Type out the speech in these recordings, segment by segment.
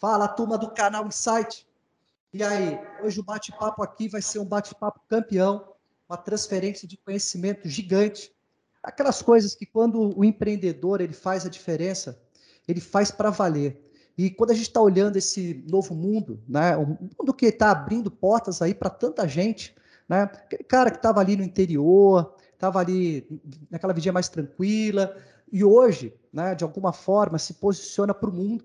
Fala, turma do canal Insight. E aí, hoje o bate-papo aqui vai ser um bate-papo campeão, uma transferência de conhecimento gigante. Aquelas coisas que quando o empreendedor ele faz a diferença, ele faz para valer. E quando a gente está olhando esse novo mundo, né, um mundo que está abrindo portas aí para tanta gente, né, aquele cara que estava ali no interior, estava ali naquela vidinha mais tranquila, e hoje, né, de alguma forma, se posiciona para o mundo.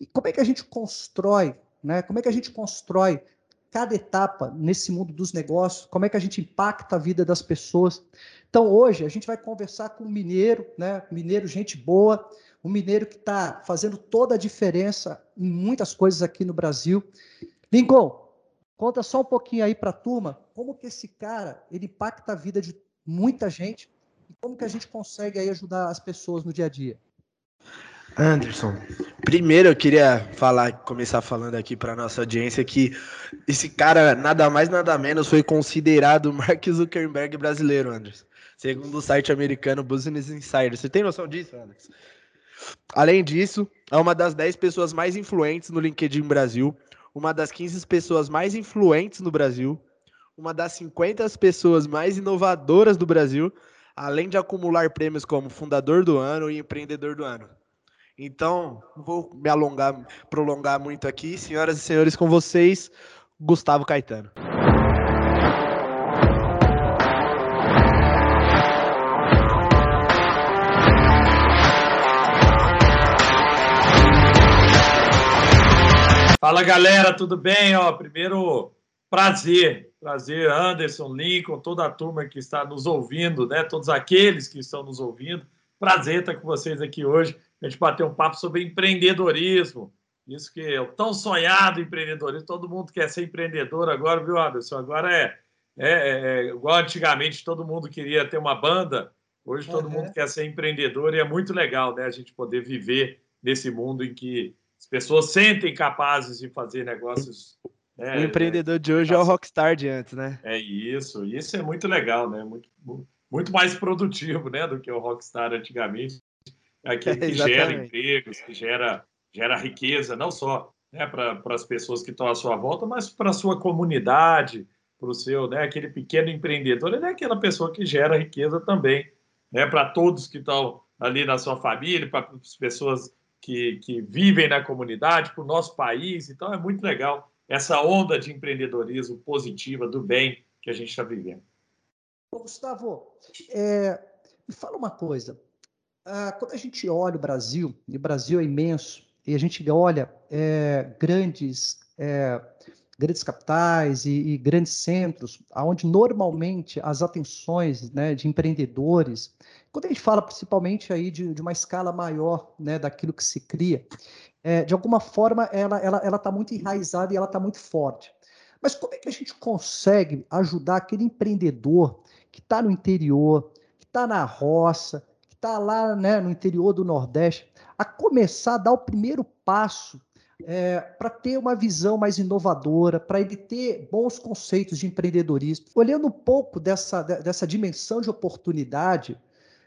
E como é que a gente constrói, né, como é que a gente constrói cada etapa nesse mundo dos negócios, como é que a gente impacta a vida das pessoas. Então, hoje, a gente vai conversar com um mineiro, né, mineiro, gente boa, um mineiro que está fazendo toda a diferença em muitas coisas aqui no Brasil. Lincoln, conta só um pouquinho aí para a turma, como que esse cara, ele impacta a vida de muita gente, e como que a gente consegue aí ajudar as pessoas no dia a dia? Anderson, primeiro eu queria falar, começar falando aqui para nossa audiência que esse cara, nada mais nada menos, foi considerado Mark Zuckerberg brasileiro, Anderson. Segundo o site americano Business Insider. Você tem noção disso, Anderson? Além disso, é uma das 10 pessoas mais influentes no LinkedIn Brasil, uma das 15 pessoas mais influentes no Brasil, uma das 50 pessoas mais inovadoras do Brasil, além de acumular prêmios como Fundador do Ano e Empreendedor do Ano. Então, não vou me alongar, prolongar muito aqui. Senhoras e senhores, com vocês, Gustavo Caetano. Fala galera, tudo bem? Ó, primeiro prazer, prazer Anderson, Lincoln, toda a turma que está nos ouvindo, né? Todos aqueles que estão nos ouvindo. Prazer estar com vocês aqui hoje a gente bater um papo sobre empreendedorismo. Isso que é o tão sonhado empreendedorismo. Todo mundo quer ser empreendedor agora, viu, Anderson? Agora é, é, é, é igual antigamente, todo mundo queria ter uma banda. Hoje todo uhum. mundo quer ser empreendedor e é muito legal, né? A gente poder viver nesse mundo em que as pessoas sentem capazes de fazer negócios. Né, o empreendedor né? de hoje é o rockstar de antes, né? É isso. Isso é muito legal, né? Muito, muito mais produtivo, né, do que o rockstar antigamente é aquele que gera empregos, que gera, gera riqueza, não só né, para as pessoas que estão à sua volta, mas para a sua comunidade, para o seu, né, aquele pequeno empreendedor, ele é aquela pessoa que gera riqueza também, né, para todos que estão ali na sua família, para as pessoas que, que vivem na comunidade, para o nosso país. Então, é muito legal essa onda de empreendedorismo positiva, do bem que a gente está vivendo. Gustavo, é, me fala uma coisa. Ah, quando a gente olha o Brasil, e o Brasil é imenso, e a gente olha é, grandes, é, grandes capitais e, e, grandes centros, onde normalmente as atenções né, de empreendedores, quando a gente fala principalmente aí de, de uma escala maior né, daquilo que se cria, é, de alguma forma ela está ela, ela tá muito enraizada e ela está muito forte. Mas como é que a gente consegue ajudar aquele empreendedor que está no interior, que está na roça, está lá né, no interior do Nordeste, a começar a dar o primeiro passo é, para ter uma visão mais inovadora, para ele ter bons conceitos de empreendedorismo. Olhando um pouco dessa, dessa dimensão de oportunidade,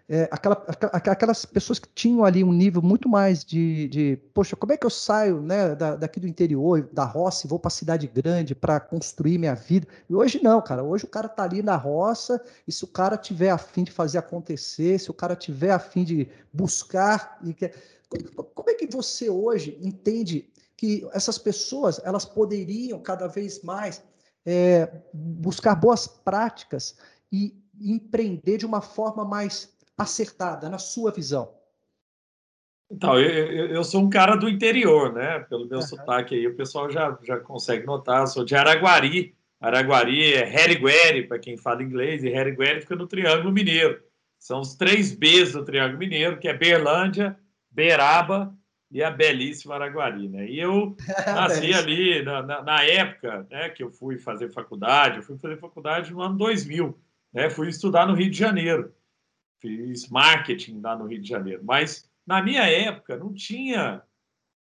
é, aquela, aquelas pessoas que tinham ali um nível muito mais de, de poxa, como é que eu saio né, da, daqui do interior, da roça, e vou para a cidade grande para construir minha vida? E hoje não, cara. Hoje o cara está ali na roça, e se o cara tiver a fim de fazer acontecer, se o cara tiver a fim de buscar. E quer... Como é que você hoje entende que essas pessoas elas poderiam cada vez mais é, buscar boas práticas e empreender de uma forma mais acertada, na sua visão? Então, eu, eu, sou um cara do interior, né? Pelo meu uhum. sotaque aí, o pessoal já, já consegue notar. Eu sou de Araguari. Araguari é Herigueri, para quem fala inglês, e Herigueri fica no Triângulo Mineiro. São os três Bs do Triângulo Mineiro, que é Berlândia, Beraba e a belíssima Araguari, né? E eu nasci ali na, na, na, época né, que eu fui fazer faculdade, eu fui fazer faculdade no ano 2000, né? Fui estudar no Rio de Janeiro fiz marketing lá no Rio de Janeiro, mas na minha época não tinha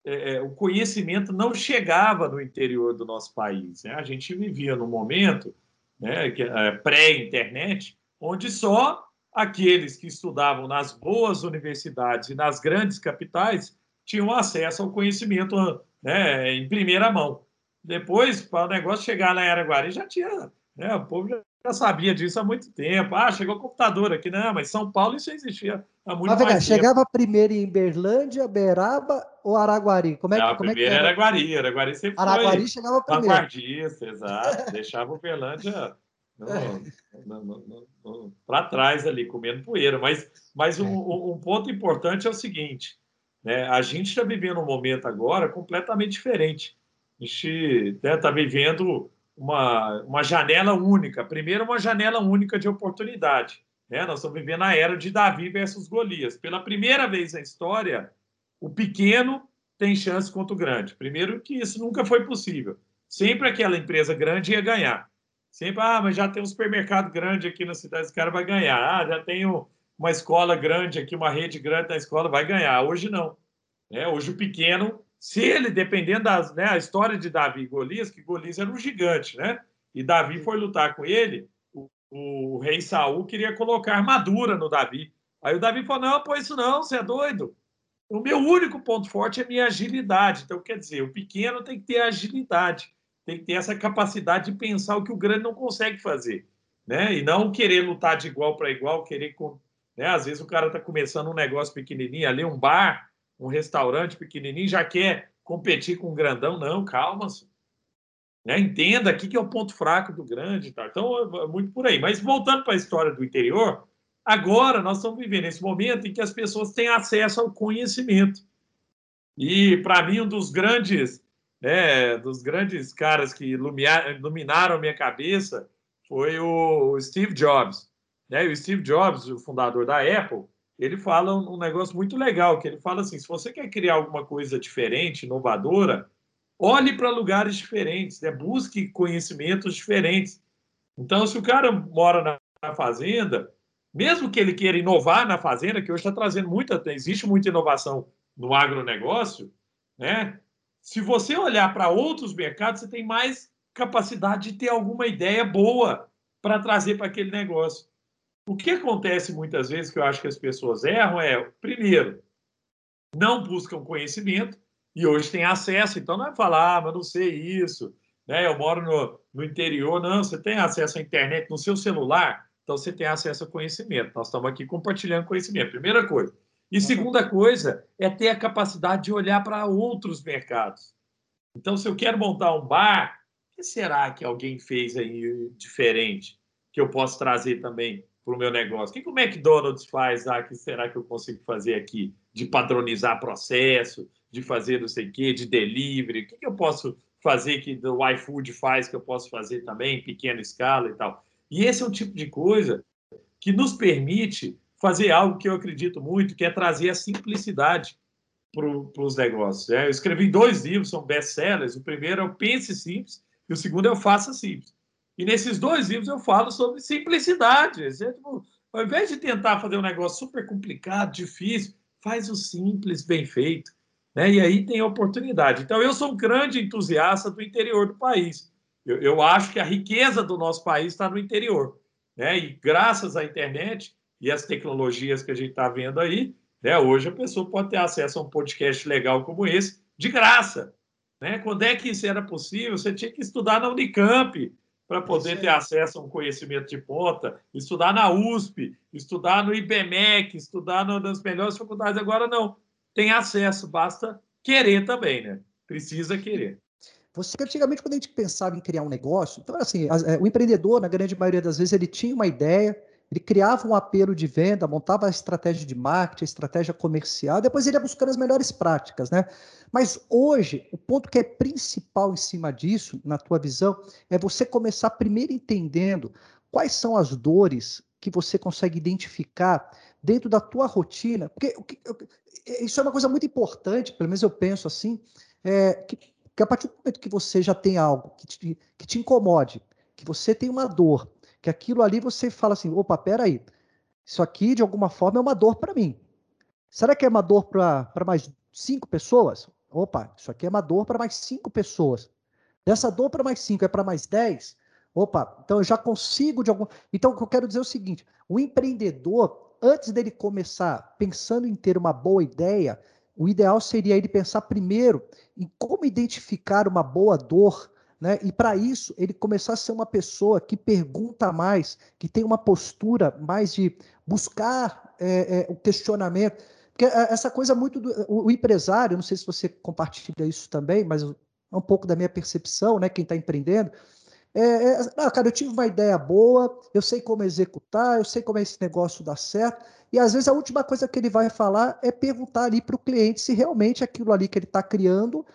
é, é, o conhecimento não chegava no interior do nosso país. Né? A gente vivia num momento né, é, pré-internet, onde só aqueles que estudavam nas boas universidades e nas grandes capitais tinham acesso ao conhecimento né, em primeira mão. Depois, para o negócio chegar na Araguari, já tinha. Né, o povo já, já, sabia disso há muito tempo. Ah, chegou o computador aqui. Não, mas São Paulo isso existia há muito mas, mais tempo. Chegava primeiro em Berlândia, Beraba ou Araguari? Como é, Não, como primeiro é que era? Araguari. Araguari sempre Araguari foi chegava primeiro. vanguardista, exato. Deixava o Berlândia para trás ali, comendo poeira. Mas, mas um, é. um ponto importante é o seguinte: né, a gente está vivendo um momento agora completamente diferente. A gente está né, tá vivendo uma, uma janela única. Primeiro, uma janela única de oportunidade. Né? Nós estamos vivendo a era de Davi versus Golias. Pela primeira vez na história, o pequeno tem chance contra o grande. Primeiro, que isso nunca foi possível. Sempre aquela empresa grande ia ganhar. Sempre, ah, mas já tem um supermercado grande aqui na cidade, esse cara vai ganhar. Ah, já tem uma escola grande aqui, uma rede grande na escola, vai ganhar. Hoje não. É, hoje o pequeno, se ele, dependendo da né, a história de Davi e Golias, que Golias era um gigante, né? E Davi foi lutar com ele, o, o rei Saul queria colocar armadura no Davi. Aí o Davi falou: não, pô, isso não, você é doido. O meu único ponto forte é minha agilidade. Então, quer dizer, o pequeno tem que ter agilidade tem que ter essa capacidade de pensar o que o grande não consegue fazer, né? E não querer lutar de igual para igual, querer né? Às vezes o cara está começando um negócio pequenininho ali, um bar, um restaurante pequenininho, já quer competir com um grandão, não, calma, né? Entenda aqui que é o ponto fraco do grande, tá? Então é, é muito por aí. Mas voltando para a história do interior, agora nós estamos vivendo esse momento em que as pessoas têm acesso ao conhecimento. E para mim um dos grandes né, dos grandes caras que iluminaram a minha cabeça foi o Steve Jobs. Né? O Steve Jobs, o fundador da Apple, ele fala um negócio muito legal, que ele fala assim, se você quer criar alguma coisa diferente, inovadora, olhe para lugares diferentes, né? busque conhecimentos diferentes. Então, se o cara mora na, fazenda, mesmo que ele queira inovar na fazenda, que hoje está trazendo muita, existe muita inovação no agronegócio, né? se você olhar para outros mercados, você tem mais capacidade de ter alguma ideia boa para trazer para aquele negócio. O que acontece muitas vezes que eu acho que as pessoas erram é, primeiro, não buscam conhecimento e hoje tem acesso, então não é falar, ah, mas não sei isso, né? eu moro no, no interior, não, você tem acesso à internet no seu celular, então você tem acesso a conhecimento. Nós estamos aqui compartilhando conhecimento, primeira coisa. E segunda coisa é ter a capacidade de olhar para outros mercados. Então, se eu quero montar um bar, o que será que alguém fez aí diferente que eu posso trazer também para o meu negócio? O que, o McDonald's faz lá que será que eu consigo fazer aqui? De padronizar processo, de fazer não sei o quê, de delivery. O que, que eu posso fazer que o iFood faz que eu posso fazer também em pequena escala e tal? E esse é um tipo de coisa que nos permite fazer algo que eu acredito muito, que é trazer a simplicidade para os negócios. É, eu escrevi dois livros, são best-sellers. O primeiro é o Pense Simples e o segundo é o Faça Simples. E nesses dois livros eu falo sobre simplicidade. É, tipo, ao invés de tentar fazer um negócio super complicado, difícil, faz o simples, bem feito. Né? E aí tem oportunidade. Então, eu sou um grande entusiasta do interior do país. Eu, eu acho que a riqueza do nosso país está no interior. Né? E graças à internet, e as tecnologias que a gente está vendo aí, né? Hoje a pessoa pode ter acesso a um podcast legal como esse, de graça. Né? Quando é que isso era possível? Você tinha que estudar na Unicamp para poder ter acesso a um conhecimento de ponta, estudar na USP, estudar no IBMEC, estudar nas melhores faculdades. Agora não, tem acesso, basta querer também, né? Precisa querer. Você antigamente quando a gente pensava em criar um negócio, então assim, é, o empreendedor na grande maioria das vezes ele tinha uma ideia, ele criava um apelo de venda, montava a estratégia de marketing, a estratégia comercial, depois ele ia buscando as melhores práticas, né? Mas hoje, o ponto que é principal em cima disso, na tua visão, é você começar primeiro entendendo quais são as dores que você consegue identificar dentro da tua rotina, porque isso é uma coisa muito importante, pelo menos eu penso assim, é, que, que a partir do momento que você já tem algo que te, que te incomode, que você tem uma dor, que aquilo ali você fala assim, opa, peraí, isso aqui de alguma forma é uma dor para mim. Será que é uma dor para mais cinco pessoas? Opa, isso aqui é uma dor para mais cinco pessoas. Dessa dor para mais cinco é para mais dez? Opa, então eu já consigo de algum. Então, o que eu quero dizer é o seguinte: o empreendedor, antes dele começar pensando em ter uma boa ideia, o ideal seria ele pensar primeiro em como identificar uma boa dor, né? E para isso ele começar a ser uma pessoa que pergunta mais, que tem uma postura mais de buscar é, é, o questionamento. Porque é, essa coisa muito do o empresário, não sei se você compartilha isso também, mas é um pouco da minha percepção, né? Quem está empreendendo, é, é, ah, cara, eu tive uma ideia boa, eu sei como executar, eu sei como é esse negócio dá certo, e às vezes a última coisa que ele vai falar é perguntar ali para o cliente se realmente aquilo ali que ele está criando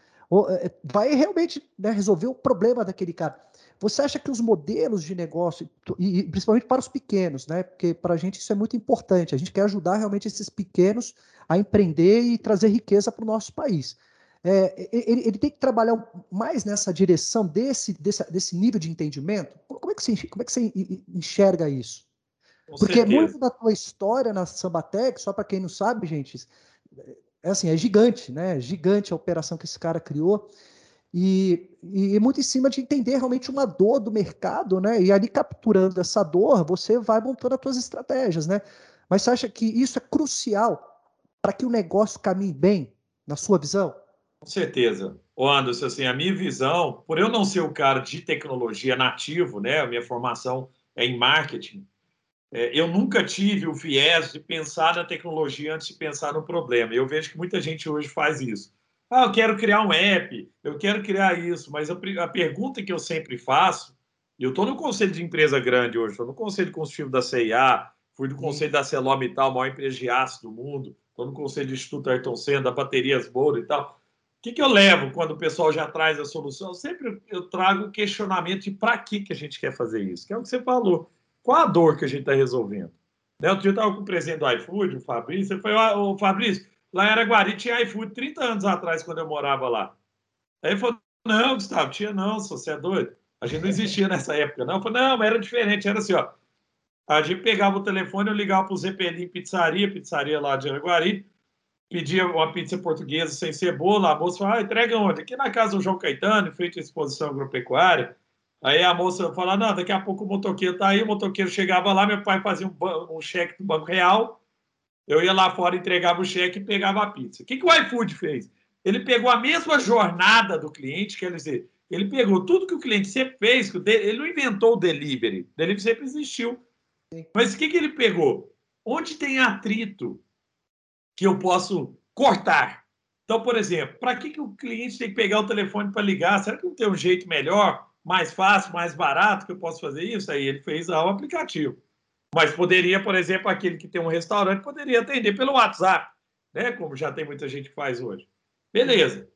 vai realmente né, resolver o problema daquele cara. Você acha que os modelos de negócio, e principalmente para os pequenos, né? Porque para a gente isso é muito importante. A gente quer ajudar realmente esses pequenos a empreender e trazer riqueza para o nosso país é, ele, ele, tem que trabalhar mais nessa direção desse, desse, desse nível de entendimento? Como é que você, como é que você enxerga isso? Com Porque certeza. muito da tua história na Sambatec, só para quem não sabe, gente, é assim, é gigante, né? Gigante a operação que esse cara criou. E, e muito em cima de entender realmente uma dor do mercado, né? E ali capturando essa dor, você vai montando as suas estratégias, né? Mas você acha que isso é crucial para que o negócio caminhe bem, na sua visão? Com certeza. O Anderson, assim, a minha visão, por eu não ser o cara de tecnologia nativo, né, a minha formação é em marketing, eu nunca tive o viés de pensar na tecnologia antes de pensar no problema. Eu vejo que muita gente hoje faz isso. Ah, eu quero criar um app, eu quero criar isso, mas a, a pergunta que eu sempre faço, e eu estou no conselho de empresa grande hoje, estou no conselho consultivo da CIA, fui do conselho da Celomital, maior empresa de aço do mundo, estou no conselho do Instituto Ayrton Senna, da Baterias Moura e tal que, que eu levo quando o pessoal já traz a solução? Sempre eu trago o questionamento de para que, que a gente quer fazer isso, que é o que você falou. Qual a dor que a gente está resolvendo? Né? Outro dia eu estava com o presidente do iFood, o Fabrício, ele falou, o Fabrício, lá em Araguari tinha iFood 30 anos atrás, quando eu morava lá. Aí ele falou, não, Gustavo, tinha não, você é doido. A gente não existia nessa época, não. Eu falei, não, mas era diferente, era assim, ó. A gente pegava o telefone, eu ligava para o Zeppelin Pizzaria, pizzaria lá de Araguari, pedia uma pizza portuguesa sem cebola, a moça falou, ah, entrega onde? Aqui na casa do João Caetano, à exposição agropecuária. Aí a moça falou, não, daqui a pouco o motoqueiro tá aí, o motoqueiro chegava lá, meu pai fazia um, um cheque do Banco Real, eu ia lá fora, entregava o cheque e pegava a pizza. O que, que o iFood fez? Ele pegou a mesma jornada do cliente, quer dizer, ele pegou tudo que o cliente sempre fez, ele não inventou o delivery, o delivery sempre existiu. Mas o que, que ele pegou? Onde tem atrito, que eu posso cortar. Então, por exemplo, para que, que o cliente tem que pegar o telefone para ligar? Será que não tem um jeito melhor, mais fácil, mais barato que eu posso fazer isso? Aí ele fez o aplicativo. Mas poderia, por exemplo, aquele que tem um restaurante poderia atender pelo WhatsApp, né? Como já tem muita gente que faz hoje. Beleza.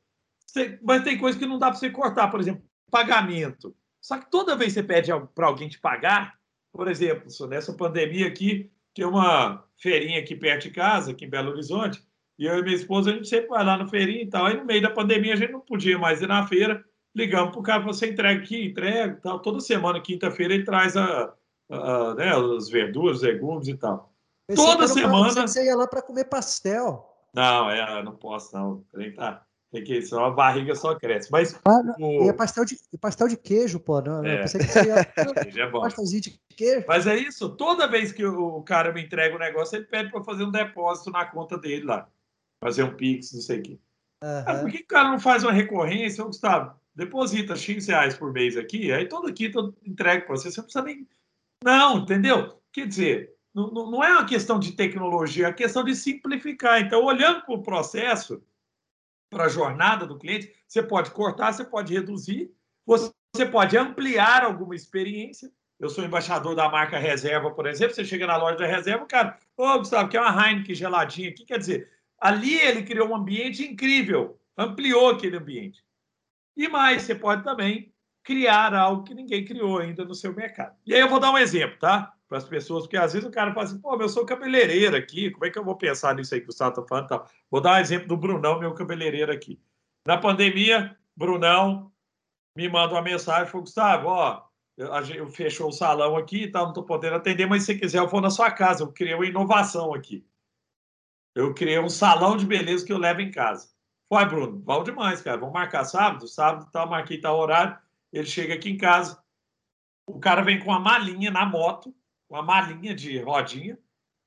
Mas tem coisa que não dá para você cortar, por exemplo, pagamento. Só que toda vez que você pede para alguém te pagar, por exemplo, nessa pandemia aqui, tem uma feirinha aqui perto de casa, aqui em Belo Horizonte, e eu e minha esposa, a gente sempre vai lá na feirinha e tal. Aí no meio da pandemia a gente não podia mais ir na feira, ligamos para o cara, você entrega aqui, entrega tal. Toda semana, quinta-feira, ele traz a, a, né, as verduras, legumes e tal. Toda semana. Você ia lá para comer pastel. Não, é, não posso, não. Tem, tá. Tem que, senão a barriga só cresce. Mas. Ah, o... E é pastel de, pastel de queijo, pô. Não, é. Eu pensei que queijo é bom. Pastelzinho de queijo. Mas é isso. Toda vez que o cara me entrega o um negócio, ele pede para fazer um depósito na conta dele lá. Fazer um Pix, não sei o quê. Uhum. Ah, por que o cara não faz uma recorrência? Ô, Gustavo, deposita X reais por mês aqui, aí todo aqui eu entrego para você. Você não precisa nem. Não, entendeu? Quer dizer, não, não é uma questão de tecnologia, é uma questão de simplificar. Então, olhando para o processo para a jornada do cliente, você pode cortar, você pode reduzir, você pode ampliar alguma experiência. Eu sou embaixador da marca Reserva, por exemplo. Você chega na loja da Reserva, cara, ô Gustavo, quer uma Heineken geladinha aqui? Quer dizer, ali ele criou um ambiente incrível, ampliou aquele ambiente. E mais, você pode também criar algo que ninguém criou ainda no seu mercado. E aí eu vou dar um exemplo, tá? para as pessoas, porque às vezes o cara fala assim, pô, eu sou cabeleireiro aqui, como é que eu vou pensar nisso aí que o Gustavo está falando? Tal? Vou dar um exemplo do Brunão, meu cabeleireiro aqui. Na pandemia, Brunão me manda uma mensagem, falou, Gustavo, ó, eu, fechou o salão aqui e tal, não estou podendo atender, mas se quiser, eu vou na sua casa, eu criei uma inovação aqui. Eu criei um salão de beleza que eu levo em casa. Foi, Bruno, bom demais, cara, vamos marcar sábado? Sábado, tal, marquei tal horário, ele chega aqui em casa, o cara vem com uma malinha na moto, uma malinha de rodinha,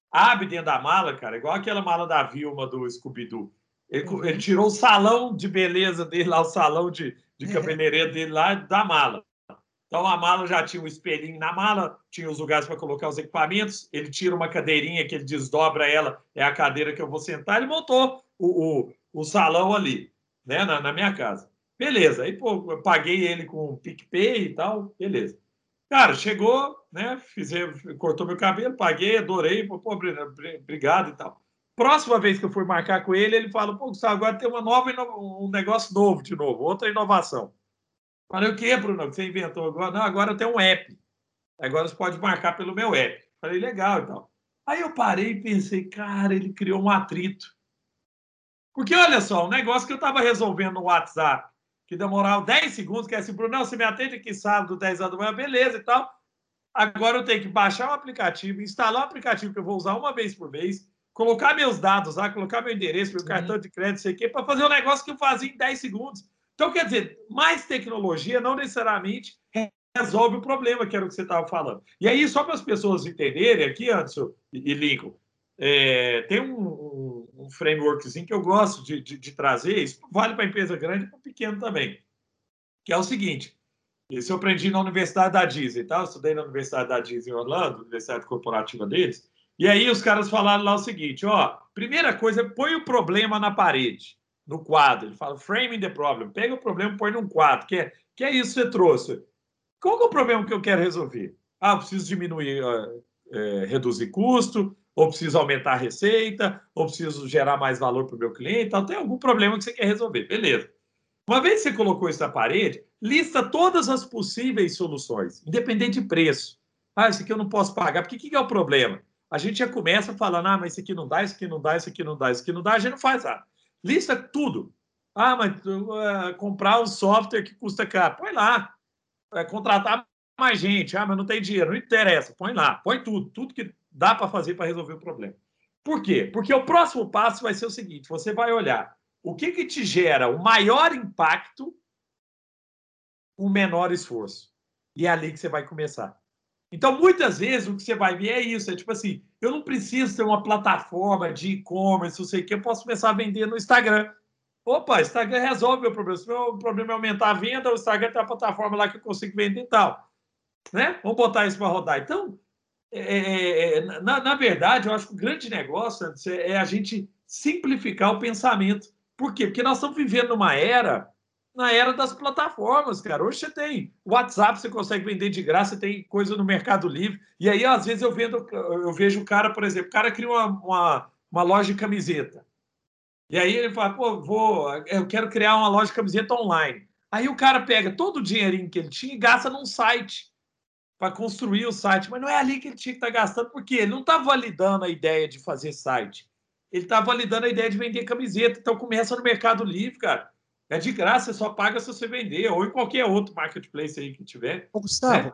abre dentro da mala, cara, igual aquela mala da Vilma do Scooby-Doo. Ele, uhum. ele, tirou o salão de beleza dele lá, o salão de, de cabeleireiro dele lá da mala. Então a mala já tinha um espelhinho na mala, tinha os lugares para colocar os equipamentos. Ele tira uma cadeirinha que ele desdobra ela, é a cadeira que eu vou sentar. Ele montou o, o, o salão ali, né, na, na, minha casa. Beleza. Aí, pô, eu paguei ele com PicPay e tal, beleza. Cara, chegou, né? Fizer, cortou meu cabelo, paguei, adorei, pô, obrigado e tal. Próxima vez que eu fui marcar com ele, ele fala: pô, Gustavo, agora tem uma nova, um negócio novo de novo, outra inovação. Falei, o que, Bruno? Você inventou agora? Não, agora eu tenho um app. Agora você pode marcar pelo meu app. Falei, legal e tal. Aí eu parei e pensei, cara, ele criou um atrito. Porque olha só, um negócio que eu estava resolvendo no WhatsApp, que demorava 10 segundos, que é assim, Bruno, você me atende aqui sábado, 10 horas da manhã, beleza e tal. Agora eu tenho que baixar o aplicativo, instalar o aplicativo que eu vou usar uma vez por mês, colocar meus dados lá, colocar meu endereço, meu cartão de crédito, sei o quê, para fazer um negócio que eu fazia em 10 segundos. Então, quer dizer, mais tecnologia não necessariamente resolve o problema, que era o que você estava falando. E aí, só para as pessoas entenderem aqui, Anderson e Lincoln, é, tem um, um, frameworkzinho que eu gosto de, de, de trazer, isso vale para empresa grande e para pequeno também, que é o seguinte, isso eu aprendi na Universidade da Disney, tá? Eu estudei na Universidade da Disney em Orlando, Universidade Corporativa deles, e aí os caras falaram lá o seguinte, ó, primeira coisa, põe o problema na parede no quadro. Ele fala framing the problem. Pega o problema e põe num quadro. Que é, que é isso que você trouxe. Qual é o problema que eu quero resolver? Ah, eu preciso diminuir, é, reduzir custo, ou preciso aumentar a receita, ou preciso gerar mais valor para o meu cliente. Então, tem algum problema que você quer resolver. Beleza. Uma vez que você colocou isso na parede, lista todas as possíveis soluções, independente de preço. Ah, isso aqui eu não posso pagar. Porque o que é o problema? A gente já começa falando, ah, mas isso aqui não dá, isso aqui não dá, isso aqui não dá, isso aqui não dá, a gente não faz nada. Lista tudo. Ah, mas uh, comprar um software que custa caro. Põe lá. É, contratar mais gente. Ah, mas não tem dinheiro. Não interessa. Põe lá. Põe tudo. Tudo que dá para fazer para resolver o problema. Por quê? Porque o próximo passo vai ser o seguinte: você vai olhar o que, que te gera o maior impacto, o menor esforço. E é ali que você vai começar. Então, muitas vezes, o que você vai ver é isso: é tipo assim, eu não preciso ter uma plataforma de e-commerce, não sei o que, eu posso começar a vender no Instagram. Opa, Instagram resolve meu problema. Se meu problema é aumentar a venda, o Instagram tem uma plataforma lá que eu consigo vender e tal. Né? Vamos botar isso para rodar. Então, é, é, é, na, na, verdade, eu acho que o grande negócio é a gente simplificar o pensamento. Por quê? Porque nós estamos vivendo numa era na era das plataformas, cara. Hoje você tem WhatsApp, você consegue vender de graça, tem coisa no Mercado Livre. E aí, às vezes, eu, vendo, eu vejo o cara, por exemplo, o cara cria uma, uma, uma loja de camiseta. E aí ele fala, pô, vou, eu quero criar uma loja de camiseta online. Aí o cara pega todo o dinheirinho que ele tinha e gasta num site para construir o site. Mas não é ali que ele tinha que estar tá gastando, porque ele não está validando a ideia de fazer site. Ele está validando a ideia de vender camiseta. Então começa no Mercado Livre, cara. É de graça, só paga se você vender, ou em qualquer outro marketplace aí que tiver. Ô, Gustavo, né?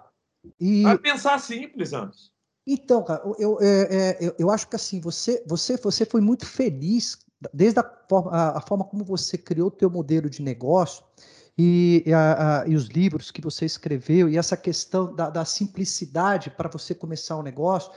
e... Vai pensar simples, Anderson. Então, cara, eu, é, é, eu, acho que assim, você, você, você foi muito feliz, desde a forma, a, a forma como você criou o teu modelo de negócio e, a, a, e, os livros que você escreveu, e essa questão da, da simplicidade para você começar um negócio.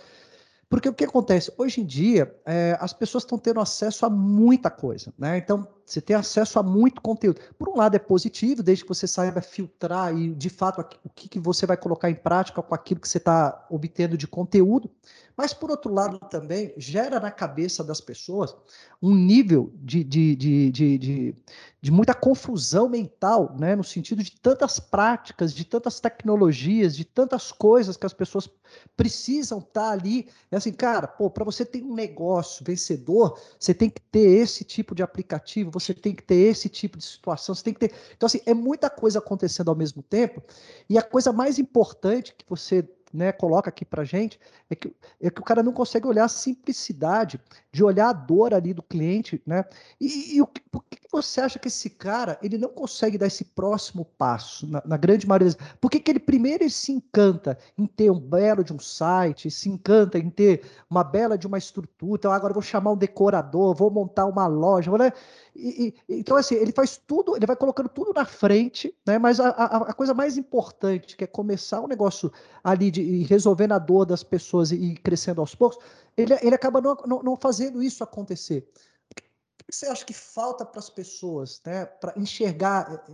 Porque o que acontece? Hoje em dia, é, as pessoas estão tendo acesso a muita coisa, né? Então, você tem acesso a muito conteúdo. Por um lado, é positivo, desde que você saiba filtrar e, de fato, o que, que você vai colocar em prática com aquilo que você está obtendo de conteúdo. Mas, por outro lado, também gera na cabeça das pessoas um nível de, de, de, de, de, de muita confusão mental, né? no sentido de tantas práticas, de tantas tecnologias, de tantas coisas que as pessoas precisam estar tá ali. É assim, cara, pô, para você ter um negócio vencedor, você tem que ter esse tipo de aplicativo, você tem que ter esse tipo de situação, você tem que ter. Então, assim, é muita coisa acontecendo ao mesmo tempo, e a coisa mais importante que você né, coloca aqui para gente é que, é que o cara não consegue olhar a simplicidade de olhar a dor ali do cliente, né? E, e o, por que você acha que esse cara ele não consegue dar esse próximo passo na, na grande maioria? Das... Por que, que ele primeiro ele se encanta em ter um belo de um site, se encanta em ter uma bela de uma estrutura? Então agora vou chamar um decorador, vou montar uma loja, né? E, e, então, assim, ele faz tudo, ele vai colocando tudo na frente, né? Mas a, a, a coisa mais importante, que é começar um negócio ali de resolvendo a dor das pessoas e, e crescendo aos poucos, ele, ele acaba não, não, não, fazendo isso acontecer. que você acha que falta para as pessoas, né, para enxergar,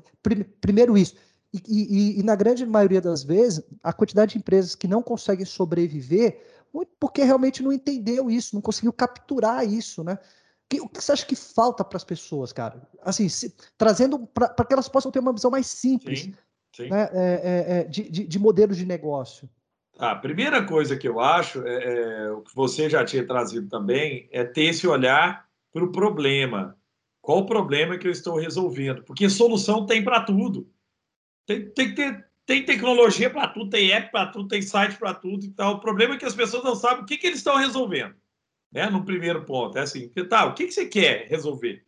primeiro isso, e, e, e, na grande maioria das vezes, a quantidade de empresas que não conseguem sobreviver, porque realmente não entendeu isso, não conseguiu capturar isso, né? o que você acha que falta para as pessoas, cara? Assim, se, trazendo para que elas possam ter uma visão mais simples sim, sim. Né, é, é, é, de, de, de modelos de negócio. A primeira coisa que eu acho, é, é, o que você já tinha trazido também, é ter esse olhar para o problema. Qual o problema que eu estou resolvendo? Porque solução tem para tudo. Tem, tem, tem, tem tecnologia para tudo, tem app para tudo, tem site para tudo e tal. O problema é que as pessoas não sabem o que, que eles estão resolvendo né? No primeiro ponto. É assim, tá, o que, que você quer resolver?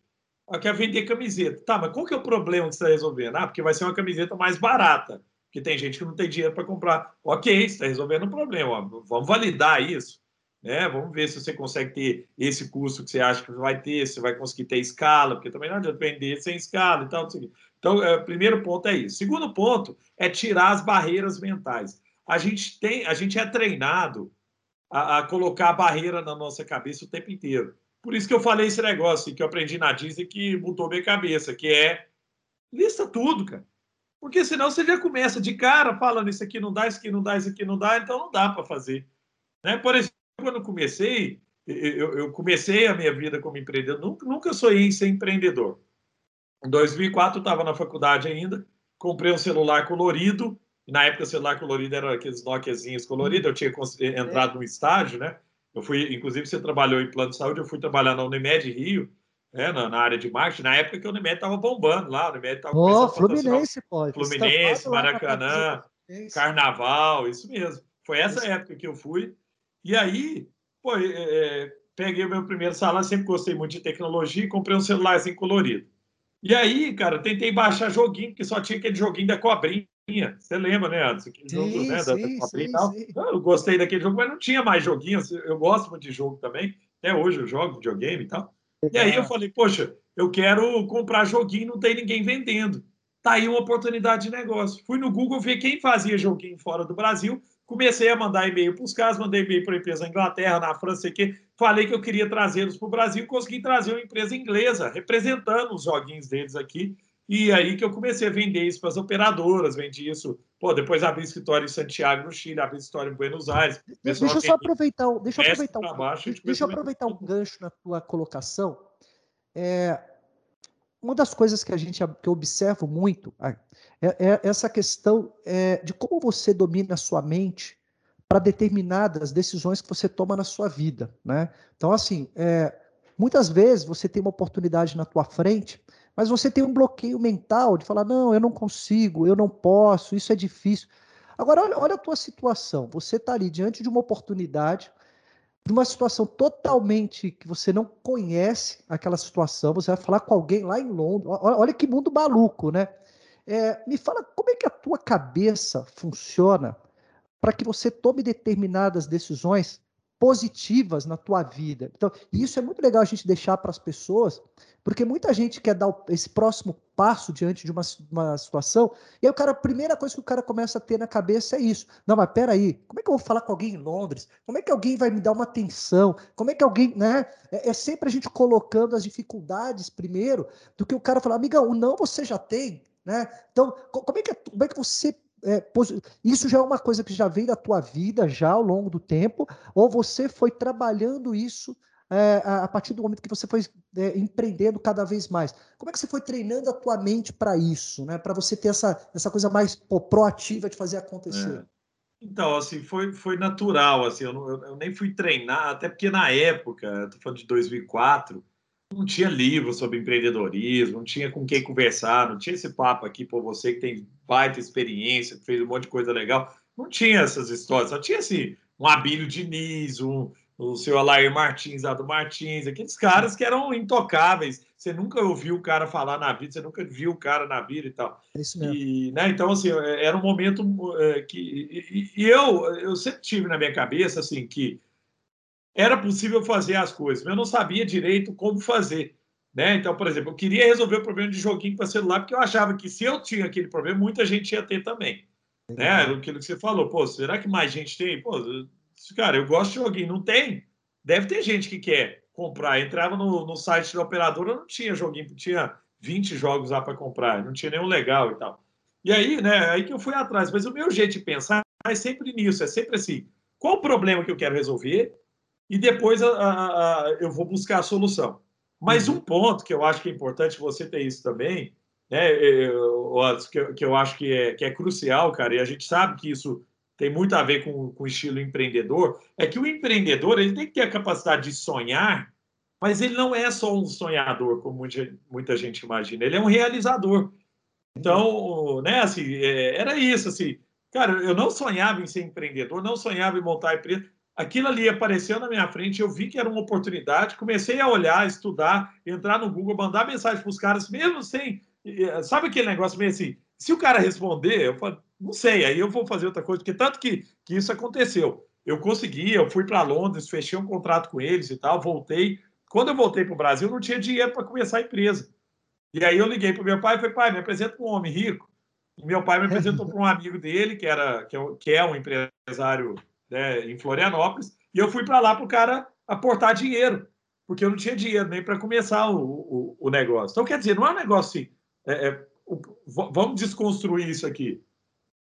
Eu ah, quero vender camiseta. Tá, mas qual que é o problema que você está resolvendo? Ah, porque vai ser uma camiseta mais barata. Porque tem gente que não tem dinheiro para comprar. Ok, está resolvendo um problema. Vamos validar isso. Né? Vamos ver se você consegue ter esse custo que você acha que vai ter, se vai conseguir ter escala, porque também não adianta vender sem escala e tal. Então, é, primeiro ponto é isso. Segundo ponto é tirar as barreiras mentais. A gente tem, a gente é treinado a, a, colocar a barreira na nossa cabeça o tempo inteiro. Por isso que eu falei esse negócio que eu aprendi na Disney que mudou minha cabeça, que é lista tudo, cara. Porque senão você já começa de cara falando isso aqui não dá, isso aqui não dá, isso aqui não dá, então não dá para fazer. Né? Por exemplo, quando comecei, eu, eu, comecei a minha vida como empreendedor, nunca, nunca sonhei em ser empreendedor. Em 2004 eu estava na faculdade ainda, comprei um celular colorido, na época, o celular colorido era aqueles Nokiazinhos coloridos. Eu tinha eh, entrado no estágio, né? Eu fui, inclusive, você trabalhou em plano de saúde, eu fui trabalhar na Unimed Rio, né, na, na área de marketing, na época que a Unimed estava bombando lá, a Unimed estava oh, Fluminense, pode. Fluminense, tá Maracanã, Carnaval, isso mesmo. Foi essa isso. época que eu fui. E aí, pô, é, peguei o meu primeiro salário, sempre gostei muito de tecnologia e comprei um celularzinho colorido. E aí, cara, tentei baixar joguinho, porque só tinha aquele joguinho da cobrinha você lembra, né, Anderson? Aquele sim, jogo, né, sim, da, sim, e tal. Eu gostei daquele jogo, mas não tinha mais joguinhos. Eu gosto muito de jogo também. Até hoje eu jogo videogame e tal. E aí eu falei, poxa, eu quero comprar joguinho, não tem ninguém vendendo. Tá aí uma oportunidade de negócio. Fui no Google ver quem fazia joguinho fora do Brasil. Comecei a mandar e-mail para os caras, mandei e-mail para a empresa na Inglaterra, na França, que falei que eu queria trazê-los para o Brasil, consegui trazer uma empresa inglesa, representando os joguinhos deles aqui e aí que eu comecei a vender isso para as operadoras, vendi isso. Pô, depois abri escritório em Santiago, no Chile, abri escritório em Buenos Aires. Deixa eu só aproveitar, deixa eu aproveitar, um, baixo, deixa eu aproveitar um gancho na tua colocação. É, uma das coisas que a gente que eu observo muito é, é essa questão é, de como você domina a sua mente para determinadas decisões que você toma na sua vida, né? Então, assim, é, muitas vezes você tem uma oportunidade na tua frente mas você tem um bloqueio mental de falar: não, eu não consigo, eu não posso, isso é difícil. Agora, olha, olha a tua situação. Você está ali diante de uma oportunidade, de uma situação totalmente que você não conhece aquela situação. Você vai falar com alguém lá em Londres. Olha, olha que mundo maluco, né? É, me fala como é que a tua cabeça funciona para que você tome determinadas decisões positivas na tua vida. Então, isso é muito legal a gente deixar para as pessoas, porque muita gente quer dar esse próximo passo diante de uma, uma situação, e aí o cara, a primeira coisa que o cara começa a ter na cabeça é isso. Não, mas peraí, como é que eu vou falar com alguém em Londres? Como é que alguém vai me dar uma atenção? Como é que alguém, né? É, é sempre a gente colocando as dificuldades primeiro, do que o cara falar, amigão, o não você já tem, né? Então, como é que, como é que você é, isso já é uma coisa que já vem da tua vida já ao longo do tempo, ou você foi trabalhando isso é, a, partir do momento que você foi é, empreendendo cada vez mais. Como é que você foi treinando a tua mente para isso, né? Para você ter essa, essa coisa mais pô, proativa de fazer acontecer? É. Então, assim, foi, foi natural, assim, eu, não, eu, eu, nem fui treinar, até porque na época, estou falando de 2004, não tinha livro sobre empreendedorismo, não tinha com quem conversar, não tinha esse papo aqui, por você que tem baita experiência, que fez um monte de coisa legal, não tinha essas histórias, só tinha assim, um Abílio Diniz, um, o seu Alair Martins, Ado Martins, aqueles caras que eram intocáveis. Você nunca ouviu o cara falar na vida, você nunca viu o cara na vida e tal. É isso mesmo. E, né, então, assim, é, era um momento é, que. E, e, eu, eu sempre tive na minha cabeça, assim, que era possível fazer as coisas, mas eu não sabia direito como fazer. Né? Então, por exemplo, eu queria resolver o problema de joguinho para celular, porque eu achava que se eu tinha aquele problema, muita gente ia ter também. Né? Aquilo que você falou, pô, será que mais gente tem? Pô, cara, eu gosto de joguinho, não tem? Deve ter gente que quer comprar. Entrava no, no site da operadora, não tinha joguinho, tinha 20 jogos lá para comprar, não tinha nenhum legal e tal. E aí, né, aí que eu fui atrás. Mas o meu jeito de pensar é sempre nisso, é sempre assim: qual o problema que eu quero resolver? E depois a, a, a, eu vou buscar a solução. Mas uhum. um ponto que eu acho que é importante você ter isso também, né, eu, que, que eu acho que é, que é crucial, cara, e a gente sabe que isso tem muito a ver com, com o estilo empreendedor, é que o empreendedor ele tem que ter a capacidade de sonhar, mas ele não é só um sonhador, como muita, muita gente imagina, ele é um realizador. Então, né, assim, é, era isso, assim, cara, eu não sonhava em ser empreendedor, não sonhava em montar empresa, aquilo ali apareceu na minha frente, eu vi que era uma oportunidade, comecei a olhar, estudar, entrar no Google, mandar mensagem para os caras, mesmo sem. Sabe aquele negócio meio assim? Se o cara responder, eu falo, não sei, aí eu vou fazer outra coisa, porque tanto que, que isso aconteceu. Eu consegui, eu fui para Londres, fechei um contrato com eles e tal, voltei. Quando eu voltei para o Brasil, não tinha dinheiro para começar a empresa. E aí eu liguei para meu pai e falei, pai, me apresenta um homem rico. E meu pai me apresentou para um amigo dele, que, era, que, é, que é um empresário né, em Florianópolis, e eu fui para lá para o cara aportar dinheiro, porque eu não tinha dinheiro nem para começar o, o, o, negócio. Então, quer dizer, não é um negócio assim. É, é, o, vamos desconstruir isso aqui.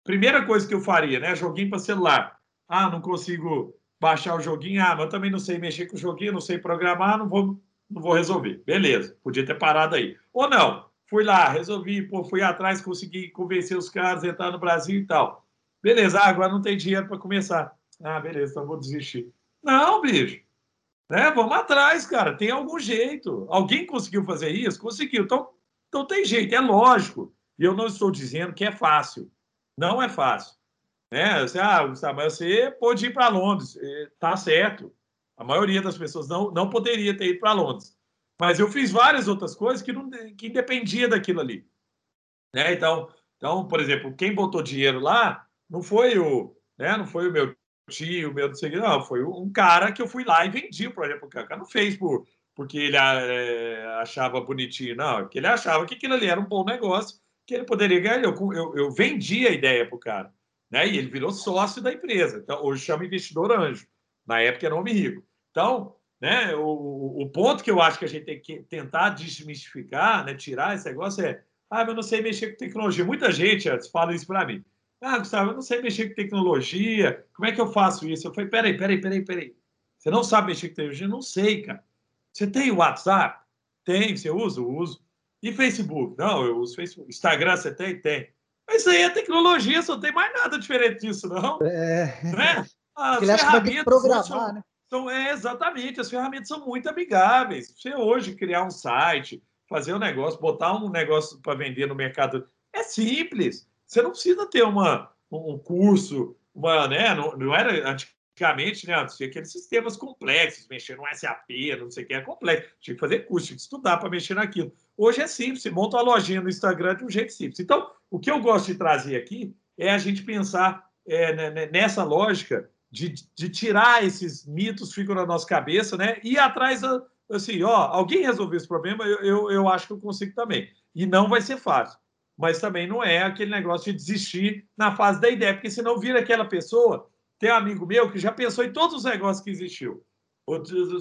Primeira coisa que eu faria, né? Joguinho para celular. Ah, não consigo baixar o joguinho. Ah, mas eu também não sei mexer com o joguinho, não sei programar, não vou, não vou resolver. Beleza, podia ter parado aí. Ou não, fui lá, resolvi, pô, fui atrás, consegui convencer os caras a entrar no Brasil e tal. Beleza, ah, agora não tem dinheiro para começar. Ah, beleza, então vou desistir. Não, bicho. Né? Vamos atrás, cara. Tem algum jeito. Alguém conseguiu fazer isso? Conseguiu. Então, então tem jeito, é lógico. E eu não estou dizendo que é fácil. Não é fácil. Né? Você, ah, Gustavo, mas você pode ir para Londres. Tá certo. A maioria das pessoas não, não poderia ter ido para Londres. Mas eu fiz várias outras coisas que, não, que dependia daquilo ali. Né? Então, então, por exemplo, quem botou dinheiro lá não foi o, né, não foi o meu tio, meu não sei não, foi um cara que eu fui lá e vendi o projeto para o cara. não fez por, porque ele é, achava bonitinho, não, porque ele achava que aquilo ali era um bom negócio, que ele poderia ganhar. Eu, eu, eu vendi a ideia para o cara, né? E ele virou sócio da empresa. Então, hoje chama investidor anjo. Na época era homem rico. Então, né, o, o ponto que eu acho que a gente tem que tentar desmistificar, né, tirar esse negócio é, ah, eu não sei mexer com tecnologia. Muita gente fala isso para mim. Ah, Gustavo, eu não sei mexer com tecnologia. Como é que eu faço isso? Eu falei, peraí, peraí, peraí, peraí. Você não sabe mexer com tecnologia? Não sei, cara. Você tem WhatsApp? Tem. Você usa? Uso. E Facebook? Não, eu uso Facebook. Instagram você tem? Tem. Mas isso aí é tecnologia, só não tem mais nada diferente disso, não. É. Né? As Ele ferramentas programar, são, né? São, é, exatamente, as ferramentas são muito amigáveis. Você hoje criar um site, fazer um negócio, botar um negócio para vender no mercado, é simples. Você não precisa ter uma, um curso, uma, né? Não, não era antigamente, né? Tinha aqueles sistemas complexos, mexer no SAP, não sei o que, é complexo. Tinha que fazer curso, tinha que estudar para mexer naquilo. Hoje é simples, você monta uma lojinha no Instagram de um jeito simples. Então, o que eu gosto de trazer aqui é a gente pensar é, né, né, nessa lógica de, de tirar esses mitos que ficam na nossa cabeça, né? E ir atrás, assim, ó, alguém resolveu esse problema, eu, eu, eu acho que eu consigo também. E não vai ser fácil mas também não é aquele negócio de desistir na fase da ideia, porque senão vira aquela pessoa. Tem um amigo meu que já pensou em todos os negócios que existiu.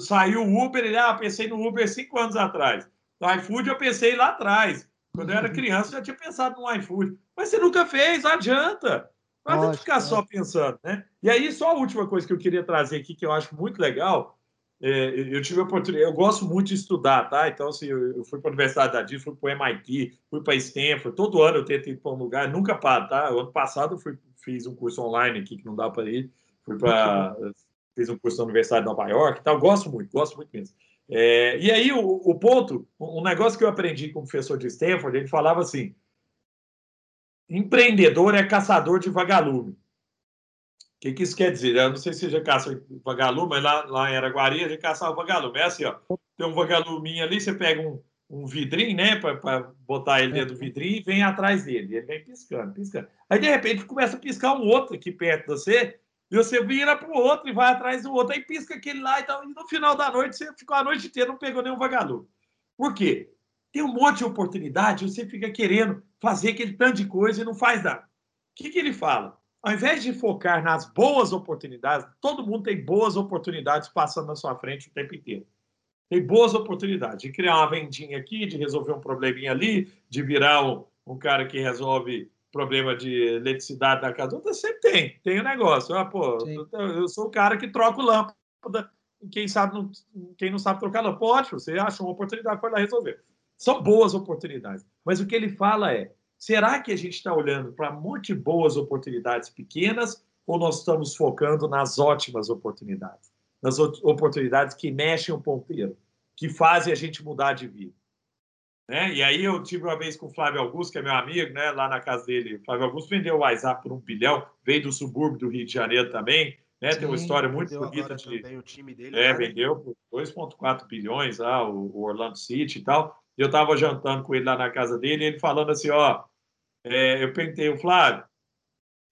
Saiu o Uber, ele, ah, pensei no Uber cinco anos atrás. No iFood eu pensei lá atrás. Quando eu era criança, eu já tinha pensado no iFood. Mas você nunca fez, não adianta. Não adianta ficar só pensando, né? E aí, só a última coisa que eu queria trazer aqui, que eu acho muito legal, é, eu tive a oportunidade, eu gosto muito de estudar, tá? Então, assim, eu, fui para a Universidade da DIS, fui para o MIT, fui para Stanford, todo ano eu tento ir para um lugar, nunca paro, tá? O ano passado eu fui, fiz um curso online aqui que não dá para ir, fui para. fiz um curso na Universidade de Nova York e tal, gosto muito, gosto muito mesmo. É, e aí, o, o ponto, um negócio que eu aprendi com o professor de Stanford, ele falava assim: empreendedor é caçador de vagalume. O que, que, isso quer dizer? Eu não sei se você já caça vagalume, mas lá, lá em Araguari a gente caçava vagalume. É assim, ó, tem um vagaluminho ali, você pega um, um vidrinho, né, para botar ele dentro do vidrinho e vem atrás dele. Ele vem piscando, piscando. Aí, de repente, começa a piscar um outro aqui perto de você, e você vira para o outro e vai atrás do outro. Aí pisca aquele lá e tal. E no final da noite, você ficou a noite inteira, não pegou nenhum vagalume. Por quê? Tem um monte de oportunidade, você fica querendo fazer aquele tanto de coisa e não faz nada. O que, que ele fala? Ao invés de focar nas boas oportunidades, todo mundo tem boas oportunidades passando na sua frente o tempo inteiro. tem boas oportunidades de criar uma vendinha aqui, de resolver um probleminha ali, de virar um, um cara que resolve problema de eletricidade da casa. Sempre tem, tem o um negócio. Ah, pô, eu sou o cara que troca lâmpada. Quem sabe não, quem não sabe trocar lâmpada, pode, você achou uma oportunidade, foi lá resolver. São boas oportunidades. Mas o que ele fala é: será que a gente está olhando para um monte de boas oportunidades pequenas ou nós estamos focando nas ótimas oportunidades? Nas oportunidades que mexem o ponteiro, que fazem a gente mudar de vida. Né? E aí eu tive uma vez com o Flávio Augusto, que é meu amigo, né? lá na casa dele. O Flávio Augusto vendeu o WhatsApp por um bilhão, veio do subúrbio do Rio de Janeiro também. Né? Sim, Tem uma história muito bonita de. o time dele, é, vendeu por 2,4 bilhões lá, o Orlando City e tal. Eu estava jantando com ele lá na casa dele, e ele falando assim: ó, é, eu perguntei, Flávio, o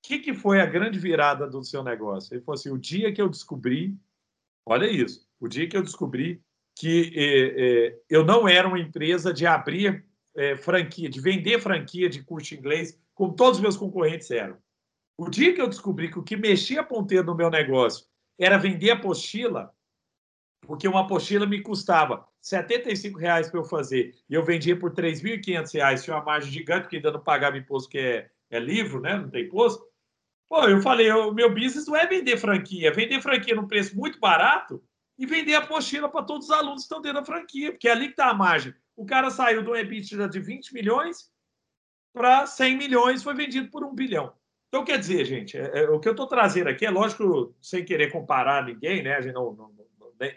que, que foi a grande virada do seu negócio? Ele falou assim: o dia que eu descobri, olha isso, o dia que eu descobri que é, é, eu não era uma empresa de abrir é, franquia, de vender franquia de curso inglês, como todos os meus concorrentes eram. O dia que eu descobri que o que mexia ponteiro no meu negócio era vender apostila, porque uma apostila me custava 75 reais para eu fazer e eu vendia por R$ 3.500, tinha uma margem gigante, porque ainda não pagava imposto, que é, é livro, né? não tem imposto. Pô, eu falei, o meu business não é vender franquia, é vender franquia num preço muito barato e vender a apostila para todos os alunos que estão dentro da franquia, porque é ali que está a margem. O cara saiu um EBITDA de 20 milhões para 100 milhões, foi vendido por um bilhão. Então, quer dizer, gente, é, é, o que eu estou trazendo aqui é lógico, sem querer comparar ninguém, né? A gente não, não,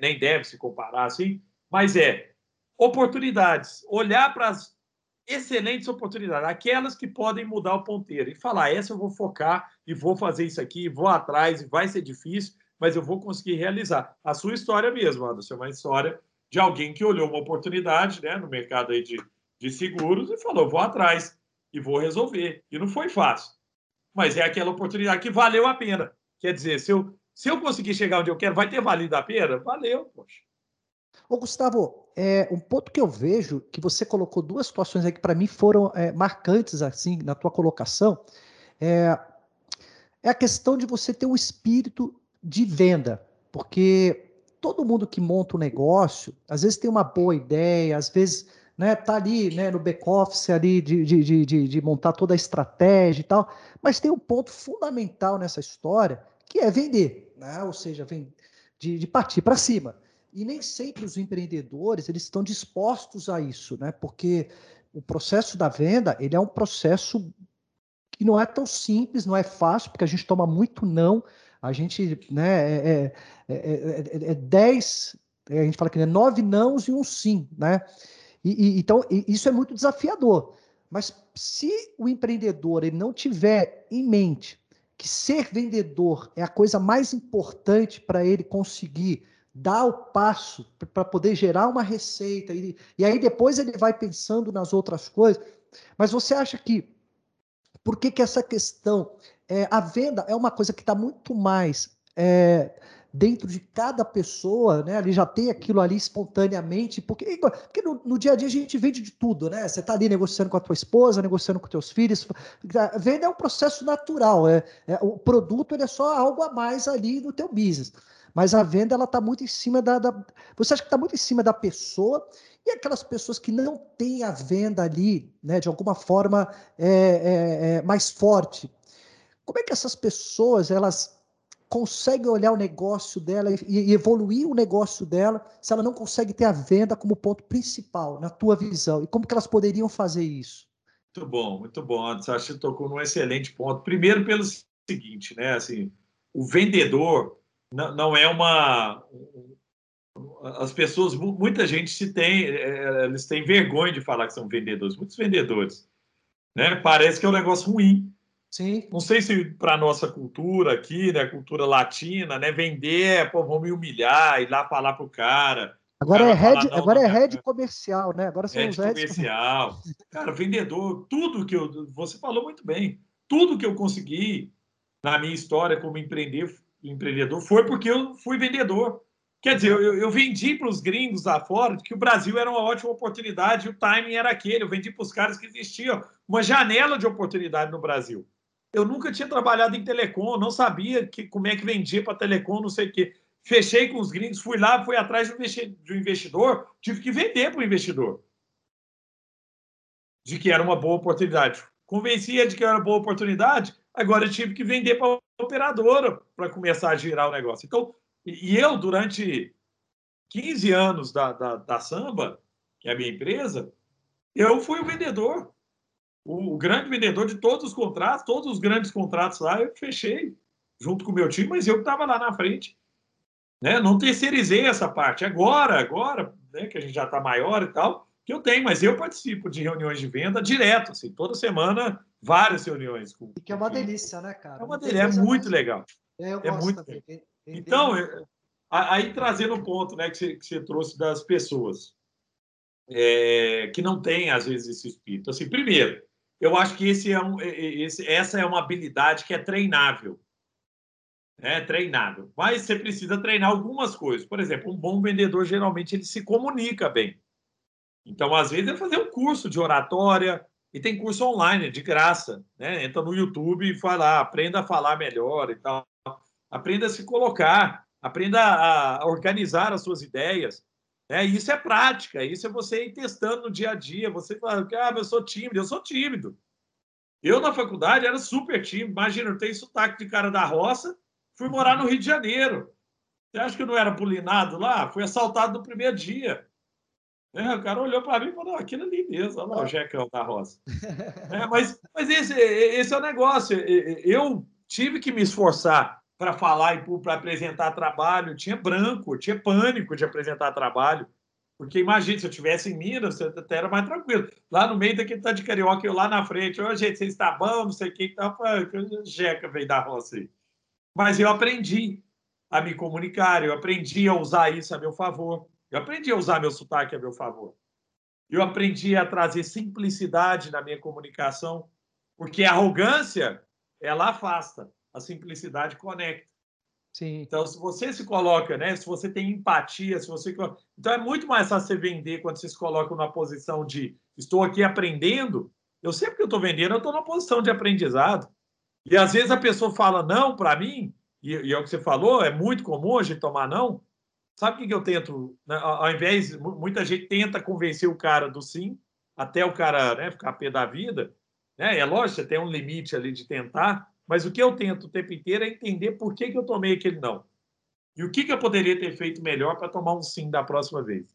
nem deve se comparar assim, mas é oportunidades, olhar para as excelentes oportunidades, aquelas que podem mudar o ponteiro e falar: essa eu vou focar e vou fazer isso aqui, vou atrás e vai ser difícil, mas eu vou conseguir realizar. A sua história mesmo, Anderson, é uma história de alguém que olhou uma oportunidade né, no mercado aí de, de seguros e falou: vou atrás e vou resolver. E não foi fácil, mas é aquela oportunidade que valeu a pena. Quer dizer, se eu, se eu conseguir chegar onde eu quero, vai ter valido a pena? Valeu, poxa. Ô, Gustavo, é, um ponto que eu vejo que você colocou duas situações aí que para mim foram é, marcantes assim na tua colocação é, é a questão de você ter um espírito de venda, porque todo mundo que monta um negócio, às vezes tem uma boa ideia, às vezes né, tá ali né, no back-office ali de, de, de, de, montar toda a estratégia e tal, mas tem um ponto fundamental nessa história que é vender, né? ou seja, vem de, de partir para cima. E nem sempre os empreendedores eles estão dispostos a isso, né? porque o processo da venda ele é um processo que não é tão simples, não é fácil, porque a gente toma muito não, a gente, né, é, é, é, é dez, a gente fala que é nove nãos e um sim, né? E, e, então, isso é muito desafiador. Mas se o empreendedor ele não tiver em mente que ser vendedor é a coisa mais importante para ele conseguir dar o passo para poder gerar uma receita, e, e aí depois ele vai pensando nas outras coisas. Mas você acha que por que, que essa questão é, a venda é uma coisa que está muito mais é, dentro de cada pessoa, né? Ali já tem aquilo ali espontaneamente, porque, porque no, no, dia a dia a gente vende de tudo, né? Você está ali negociando com a tua esposa, negociando com teus filhos. Venda é um processo natural, é, é, o produto ele é só algo a mais ali no teu business. Mas a venda ela está muito em cima da, da você acha que está muito em cima da pessoa e aquelas pessoas que não têm a venda ali, né, de alguma forma é, é, é mais forte, como é que essas pessoas elas conseguem olhar o negócio dela e, evoluir o negócio dela se ela não consegue ter a venda como ponto principal na tua visão? E como que elas poderiam fazer isso? Muito bom, muito bom. Acho que tocou num excelente ponto. Primeiro pelo seguinte, né? Assim, o vendedor não, não é uma as pessoas, muita gente se tem, é, eles têm vergonha de falar que são vendedores, muitos vendedores, né? Parece que é um negócio ruim. Sim. Não sei se para nossa cultura aqui, né, cultura latina, né, vender, pô, vamos me humilhar, ir lá falar pro cara. Agora cara é head, falar, agora é head comercial, né? Agora são head comercial. Cara, vendedor, tudo que eu, você falou muito bem, tudo que eu consegui na minha história como empreender, empreendedor foi porque eu fui vendedor. Quer dizer, eu, eu vendi para os gringos lá fora que o Brasil era uma ótima oportunidade, o timing era aquele. Eu vendi para os caras que existia uma janela de oportunidade no Brasil. Eu nunca tinha trabalhado em telecom, não sabia que, como é que vendia para telecom, não sei o quê. fechei com os gringos, fui lá, fui atrás de um investidor, tive que vender para o investidor de que era uma boa oportunidade. Convencia de que era uma boa oportunidade, agora eu tive que vender para a operadora para começar a girar o negócio. Então, e eu, durante 15 anos da, da, da Samba, que é a minha empresa, eu fui o vendedor. O, o, grande vendedor de todos os contratos, todos os grandes contratos lá, eu fechei junto com o meu time, mas eu estava lá na frente. Né? Não terceirizei essa parte. Agora, agora, né, que a gente já está maior e tal, que eu tenho, mas eu participo de reuniões de venda direto, assim, toda semana, várias reuniões. Com, e que é uma delícia, né, cara? É uma delícia, é muito legal. É, é muito legal. Então, é, aí trazendo um ponto né, que, você, que você trouxe das pessoas é, que não têm, às vezes, esse espírito. Assim, primeiro, eu acho que esse é um, esse, essa é uma habilidade que é treinável. É treinável. Mas você precisa treinar algumas coisas. Por exemplo, um bom vendedor, geralmente, ele se comunica bem. Então, às vezes, é fazer um curso de oratória, e tem curso online, de graça. Né? Entra no YouTube e fala, aprenda a falar melhor e tal. Aprenda a se colocar, aprenda a organizar as suas ideias. Né? Isso é prática, isso é você ir testando no dia a dia. Você fala, ah, eu sou tímido, eu sou tímido. Eu, na faculdade, era super tímido. Imagina, eu tenho sotaque de cara da roça, fui morar no Rio de Janeiro. Você acha que eu não era pulinado lá? Fui assaltado no primeiro dia. É, o cara olhou para mim e falou: aquilo ali mesmo, olha lá o Jecão da Roça. é, mas mas esse, esse é o negócio. Eu tive que me esforçar para falar e para apresentar trabalho. tinha branco, tinha pânico de apresentar trabalho. Porque imagina, se eu tivesse em Minas, até era mais tranquilo. Lá no meio daquele tá de carioca, eu lá na frente, ô gente, vocês estão bom, não sei o que, tá, Jeca veio da roça aí. Mas eu aprendi a me comunicar, eu aprendi a usar isso a meu favor. Eu aprendi a usar meu sotaque a meu favor. Eu aprendi a trazer simplicidade na minha comunicação, porque a arrogância, ela afasta, a simplicidade conecta. Sim. Então, se você se coloca, né, se você tem empatia, se você então é muito mais fácil você vender quando você se coloca numa posição de estou aqui aprendendo. Eu sempre que eu estou vendendo, eu estou numa posição de aprendizado. E às vezes a pessoa fala não para mim, e, e, é o que você falou, é muito comum a gente tomar não. Sabe o que, eu tento? Né? Ao invés, muita gente tenta convencer o cara do sim, até o cara né, ficar pé da vida. Né? É lógico, você tem um limite ali de tentar, mas o que eu tento o tempo inteiro é entender por que, que eu tomei aquele não. E o que, que eu poderia ter feito melhor para tomar um sim da próxima vez.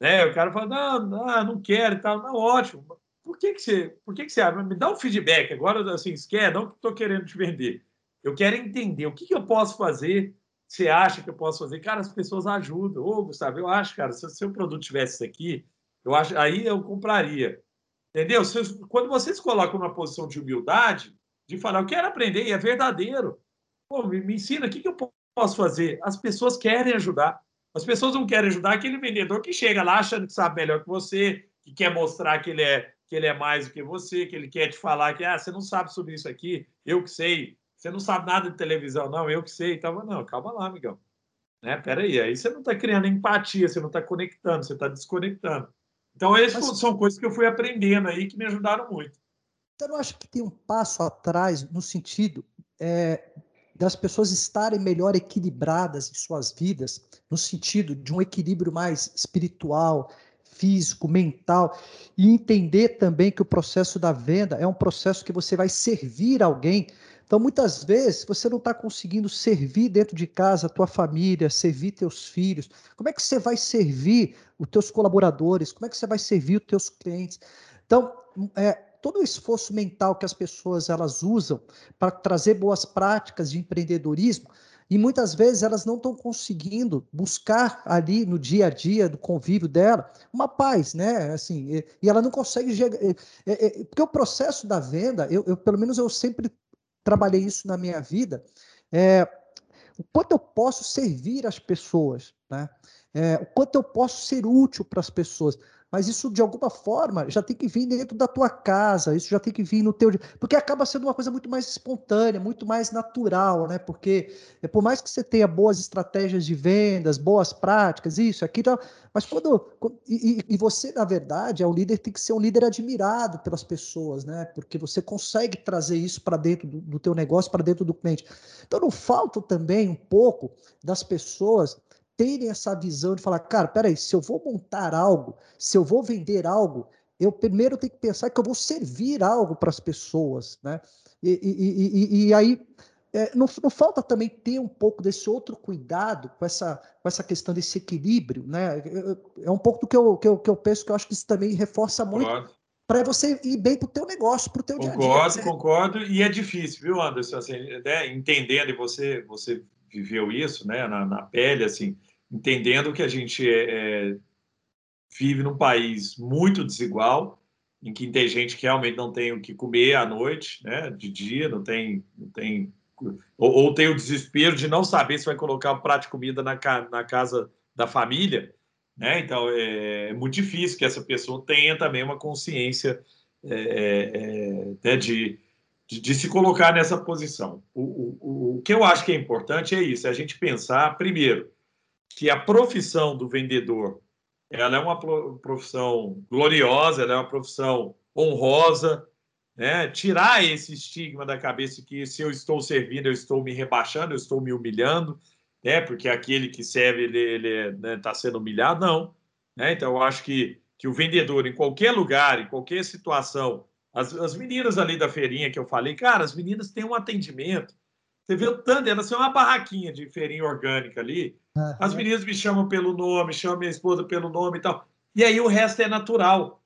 Né? O cara fala, não, não, não quero e tal. Não, ótimo. Por que, que você. Por que, que você. Me dá um feedback. Agora, assim, se quer, não que estou querendo te vender. Eu quero entender o que, que eu posso fazer você acha que eu posso fazer? Cara, as pessoas ajudam. Ô, Gustavo, eu acho, cara, se o seu produto tivesse isso aqui, eu acho, aí eu compraria. Entendeu? Se, quando vocês colocam numa posição de humildade, de falar, eu quero aprender, e é verdadeiro. Pô, me, me ensina, o que, que eu posso fazer? As pessoas querem ajudar. As pessoas não querem ajudar aquele vendedor que chega lá achando que sabe melhor que você, que quer mostrar que ele é, que ele é mais do que você, que ele quer te falar que ah, você não sabe sobre isso aqui, eu que sei. Você não sabe nada de televisão, não, eu que sei. Tava, não, calma lá, amigão. Né? Peraí, aí você não está criando empatia, você não está conectando, você está desconectando. Então, essas Mas... são coisas que eu fui aprendendo aí que me ajudaram muito. Você não acha que tem um passo atrás no sentido é, das pessoas estarem melhor equilibradas em suas vidas, no sentido de um equilíbrio mais espiritual, físico, mental, e entender também que o processo da venda é um processo que você vai servir alguém então, muitas vezes, você não está conseguindo servir dentro de casa a tua família, servir teus filhos. Como é que você vai servir os teus colaboradores? Como é que você vai servir os teus clientes? Então, é, todo o esforço mental que as pessoas elas usam para trazer boas práticas de empreendedorismo, e muitas vezes elas não estão conseguindo buscar ali no dia a dia do convívio dela uma paz, né? Assim, e, ela não consegue é, porque o processo da venda, eu, eu, pelo menos eu sempre trabalhei isso na minha vida, é, o quanto eu posso servir as pessoas, né? É, o quanto eu posso ser útil para as pessoas. Mas isso de alguma forma já tem que vir dentro da tua casa, isso já tem que vir no teu, porque acaba sendo uma coisa muito mais espontânea, muito mais natural, né? Porque é, por mais que você tenha boas estratégias de vendas, boas práticas, isso, aquilo, mas quando e, e você na verdade é um líder tem que ser um líder admirado pelas pessoas, né? Porque você consegue trazer isso para dentro do, do teu negócio, para dentro do cliente. Então não falta também um pouco das pessoas terem essa visão de falar, cara, peraí, se eu vou montar algo, se eu vou vender algo, eu primeiro tenho que pensar que eu vou servir algo para as pessoas, né? E, e, e, e aí é, não, não, falta também ter um pouco desse outro cuidado com essa, com essa questão desse equilíbrio, né? É, é um pouco do que eu, que eu, que eu penso que eu acho que isso também reforça muito para você ir bem para o teu negócio, para o teu concordo, dia a dia. Concordo, concordo, e é difícil, viu, Anderson? Assim, né? Entendendo, e você, você viveu isso né, na, na pele, assim, entendendo que a gente é, é, vive num país muito desigual, em que tem gente que realmente não tem o que comer à noite, né, de dia, não tem, não tem ou, ou tem o desespero de não saber se vai colocar um prato de comida na, na casa da família, né? Então é, é, muito difícil que essa pessoa tenha também uma consciência é, é, é de de, de, se colocar nessa posição. O, o, o que eu acho que é importante é isso, é a gente pensar, primeiro, que a profissão do vendedor ela é uma profissão gloriosa, ela é uma profissão honrosa, né? tirar esse estigma da cabeça que se eu estou servindo, eu estou me rebaixando, eu estou me humilhando, né? porque aquele que serve, ele está né, tá sendo humilhado, não. Né? Então, eu acho que, que o vendedor, em qualquer lugar, em qualquer situação, as, as meninas ali da feirinha que eu falei, cara, as meninas têm um atendimento. Você vê o tanto, elas são uma barraquinha de feirinha orgânica ali. Uhum. As meninas me chamam pelo nome, chamam minha esposa pelo nome e tal. E aí o resto é natural.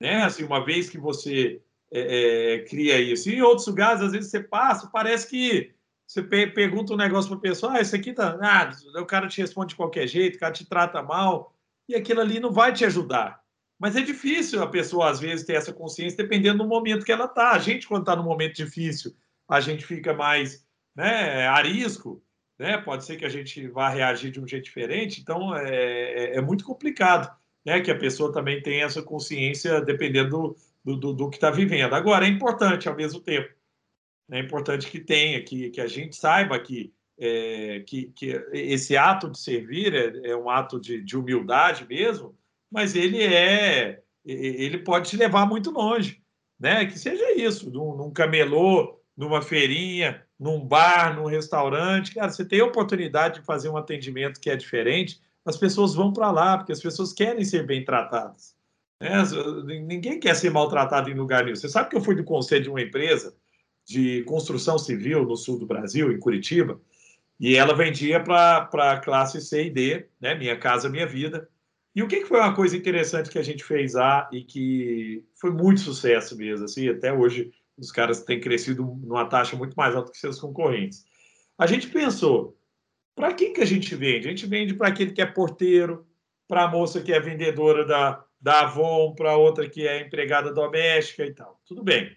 Né? Assim, uma vez que você é, é, cria isso. E em outros lugares, às vezes você passa, parece que você pergunta um negócio para a pessoa, ah, isso aqui tá. Ah, o cara te responde de qualquer jeito, o cara te trata mal, e aquilo ali não vai te ajudar. Mas é difícil a pessoa, às vezes, ter essa consciência dependendo do momento que ela está. A gente, quando está num momento difícil, a gente fica mais né, arisco, né? pode ser que a gente vá reagir de um jeito diferente. Então, é, é, é muito complicado né, que a pessoa também tenha essa consciência dependendo do, do, do que está vivendo. Agora, é importante, ao mesmo tempo, é importante que tenha, que, que a gente saiba que, é, que, que esse ato de servir é, é um ato de, de humildade mesmo, mas ele é ele pode te levar muito longe, né? Que seja isso, num, num camelô, numa feirinha, num bar, num restaurante, cara, você tem a oportunidade de fazer um atendimento que é diferente, as pessoas vão para lá porque as pessoas querem ser bem tratadas. Né? Ninguém quer ser maltratado em lugar nenhum. Você sabe que eu fui do conselho de uma empresa de construção civil no sul do Brasil, em Curitiba, e ela vendia para a classe C e D, né? Minha Casa Minha Vida. E o que, que foi uma coisa interessante que a gente fez lá e que foi muito sucesso mesmo, assim, até hoje os caras têm crescido numa taxa muito mais alta que seus concorrentes. A gente pensou, para quem que a gente vende? A gente vende para aquele que é porteiro, para a moça que é vendedora da, da Avon, para outra que é empregada doméstica e tal. Tudo bem.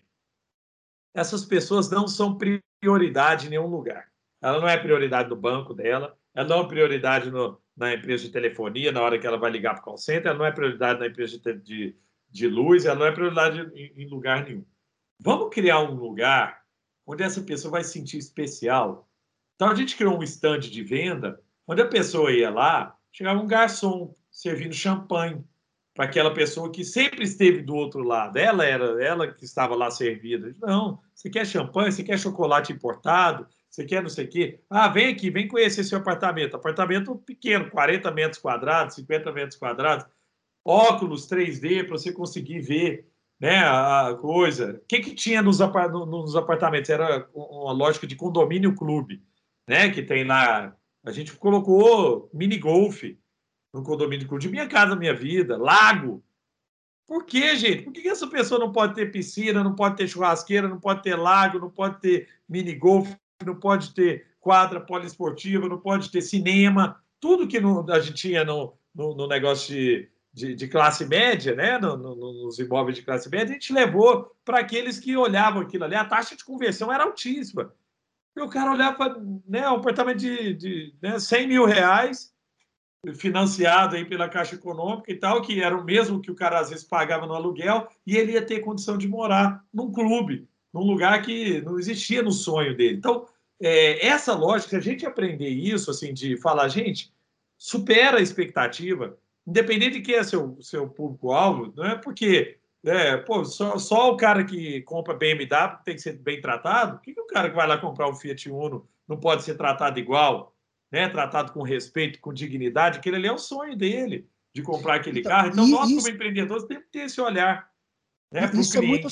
Essas pessoas não são prioridade em nenhum lugar. Ela não é prioridade do banco dela, ela não é prioridade no, na empresa de telefonia, na hora que ela vai ligar para o call center, ela não é prioridade na empresa de, de, de luz, ela não é prioridade em, em, lugar nenhum. Vamos criar um lugar onde essa pessoa vai se sentir especial. Então, a gente criou um stand de venda, onde a pessoa ia lá, chegava um garçom servindo champanhe para aquela pessoa que sempre esteve do outro lado. Ela era ela que estava lá servida. Não, você quer champanhe, você quer chocolate importado, você quer não sei o quê? Ah, vem aqui, vem conhecer seu apartamento. Apartamento pequeno, 40 metros quadrados, 50 metros quadrados. Óculos 3D para você conseguir ver né, a coisa. O que, que tinha nos, apartamentos? Era uma lógica de condomínio clube, né? Que tem lá. A gente colocou mini golf no condomínio clube de minha casa, minha vida, lago. Por que, gente? Por que essa pessoa não pode ter piscina, não pode ter churrasqueira, não pode ter lago, não pode ter mini golf, não pode ter quadra poliesportiva, não pode ter cinema, tudo que a gente tinha no, no, no negócio de, de, de, classe média, né? No, nos imóveis de classe média, a gente levou para aqueles que olhavam aquilo ali. A taxa de conversão era altíssima. E o cara olhava, né, um apartamento de, de né, 100 mil reais, financiado aí pela Caixa Econômica e tal, que era o mesmo que o cara às vezes pagava no aluguel, e ele ia ter condição de morar num clube, num lugar que não existia no sonho dele. Então, é, essa lógica, a gente aprender isso, assim, de falar, gente, supera a expectativa, independente de quem é seu, seu público-alvo, não é porque é, pô, só, só o cara que compra BMW tem que ser bem tratado, por que, que o cara que vai lá comprar um Fiat Uno não pode ser tratado igual? né, tratado com respeito, com dignidade, aquele ali é o sonho dele, de comprar aquele então, carro. Então, nós, isso, como empreendedores, temos que ter esse olhar né, para o cliente. É muito,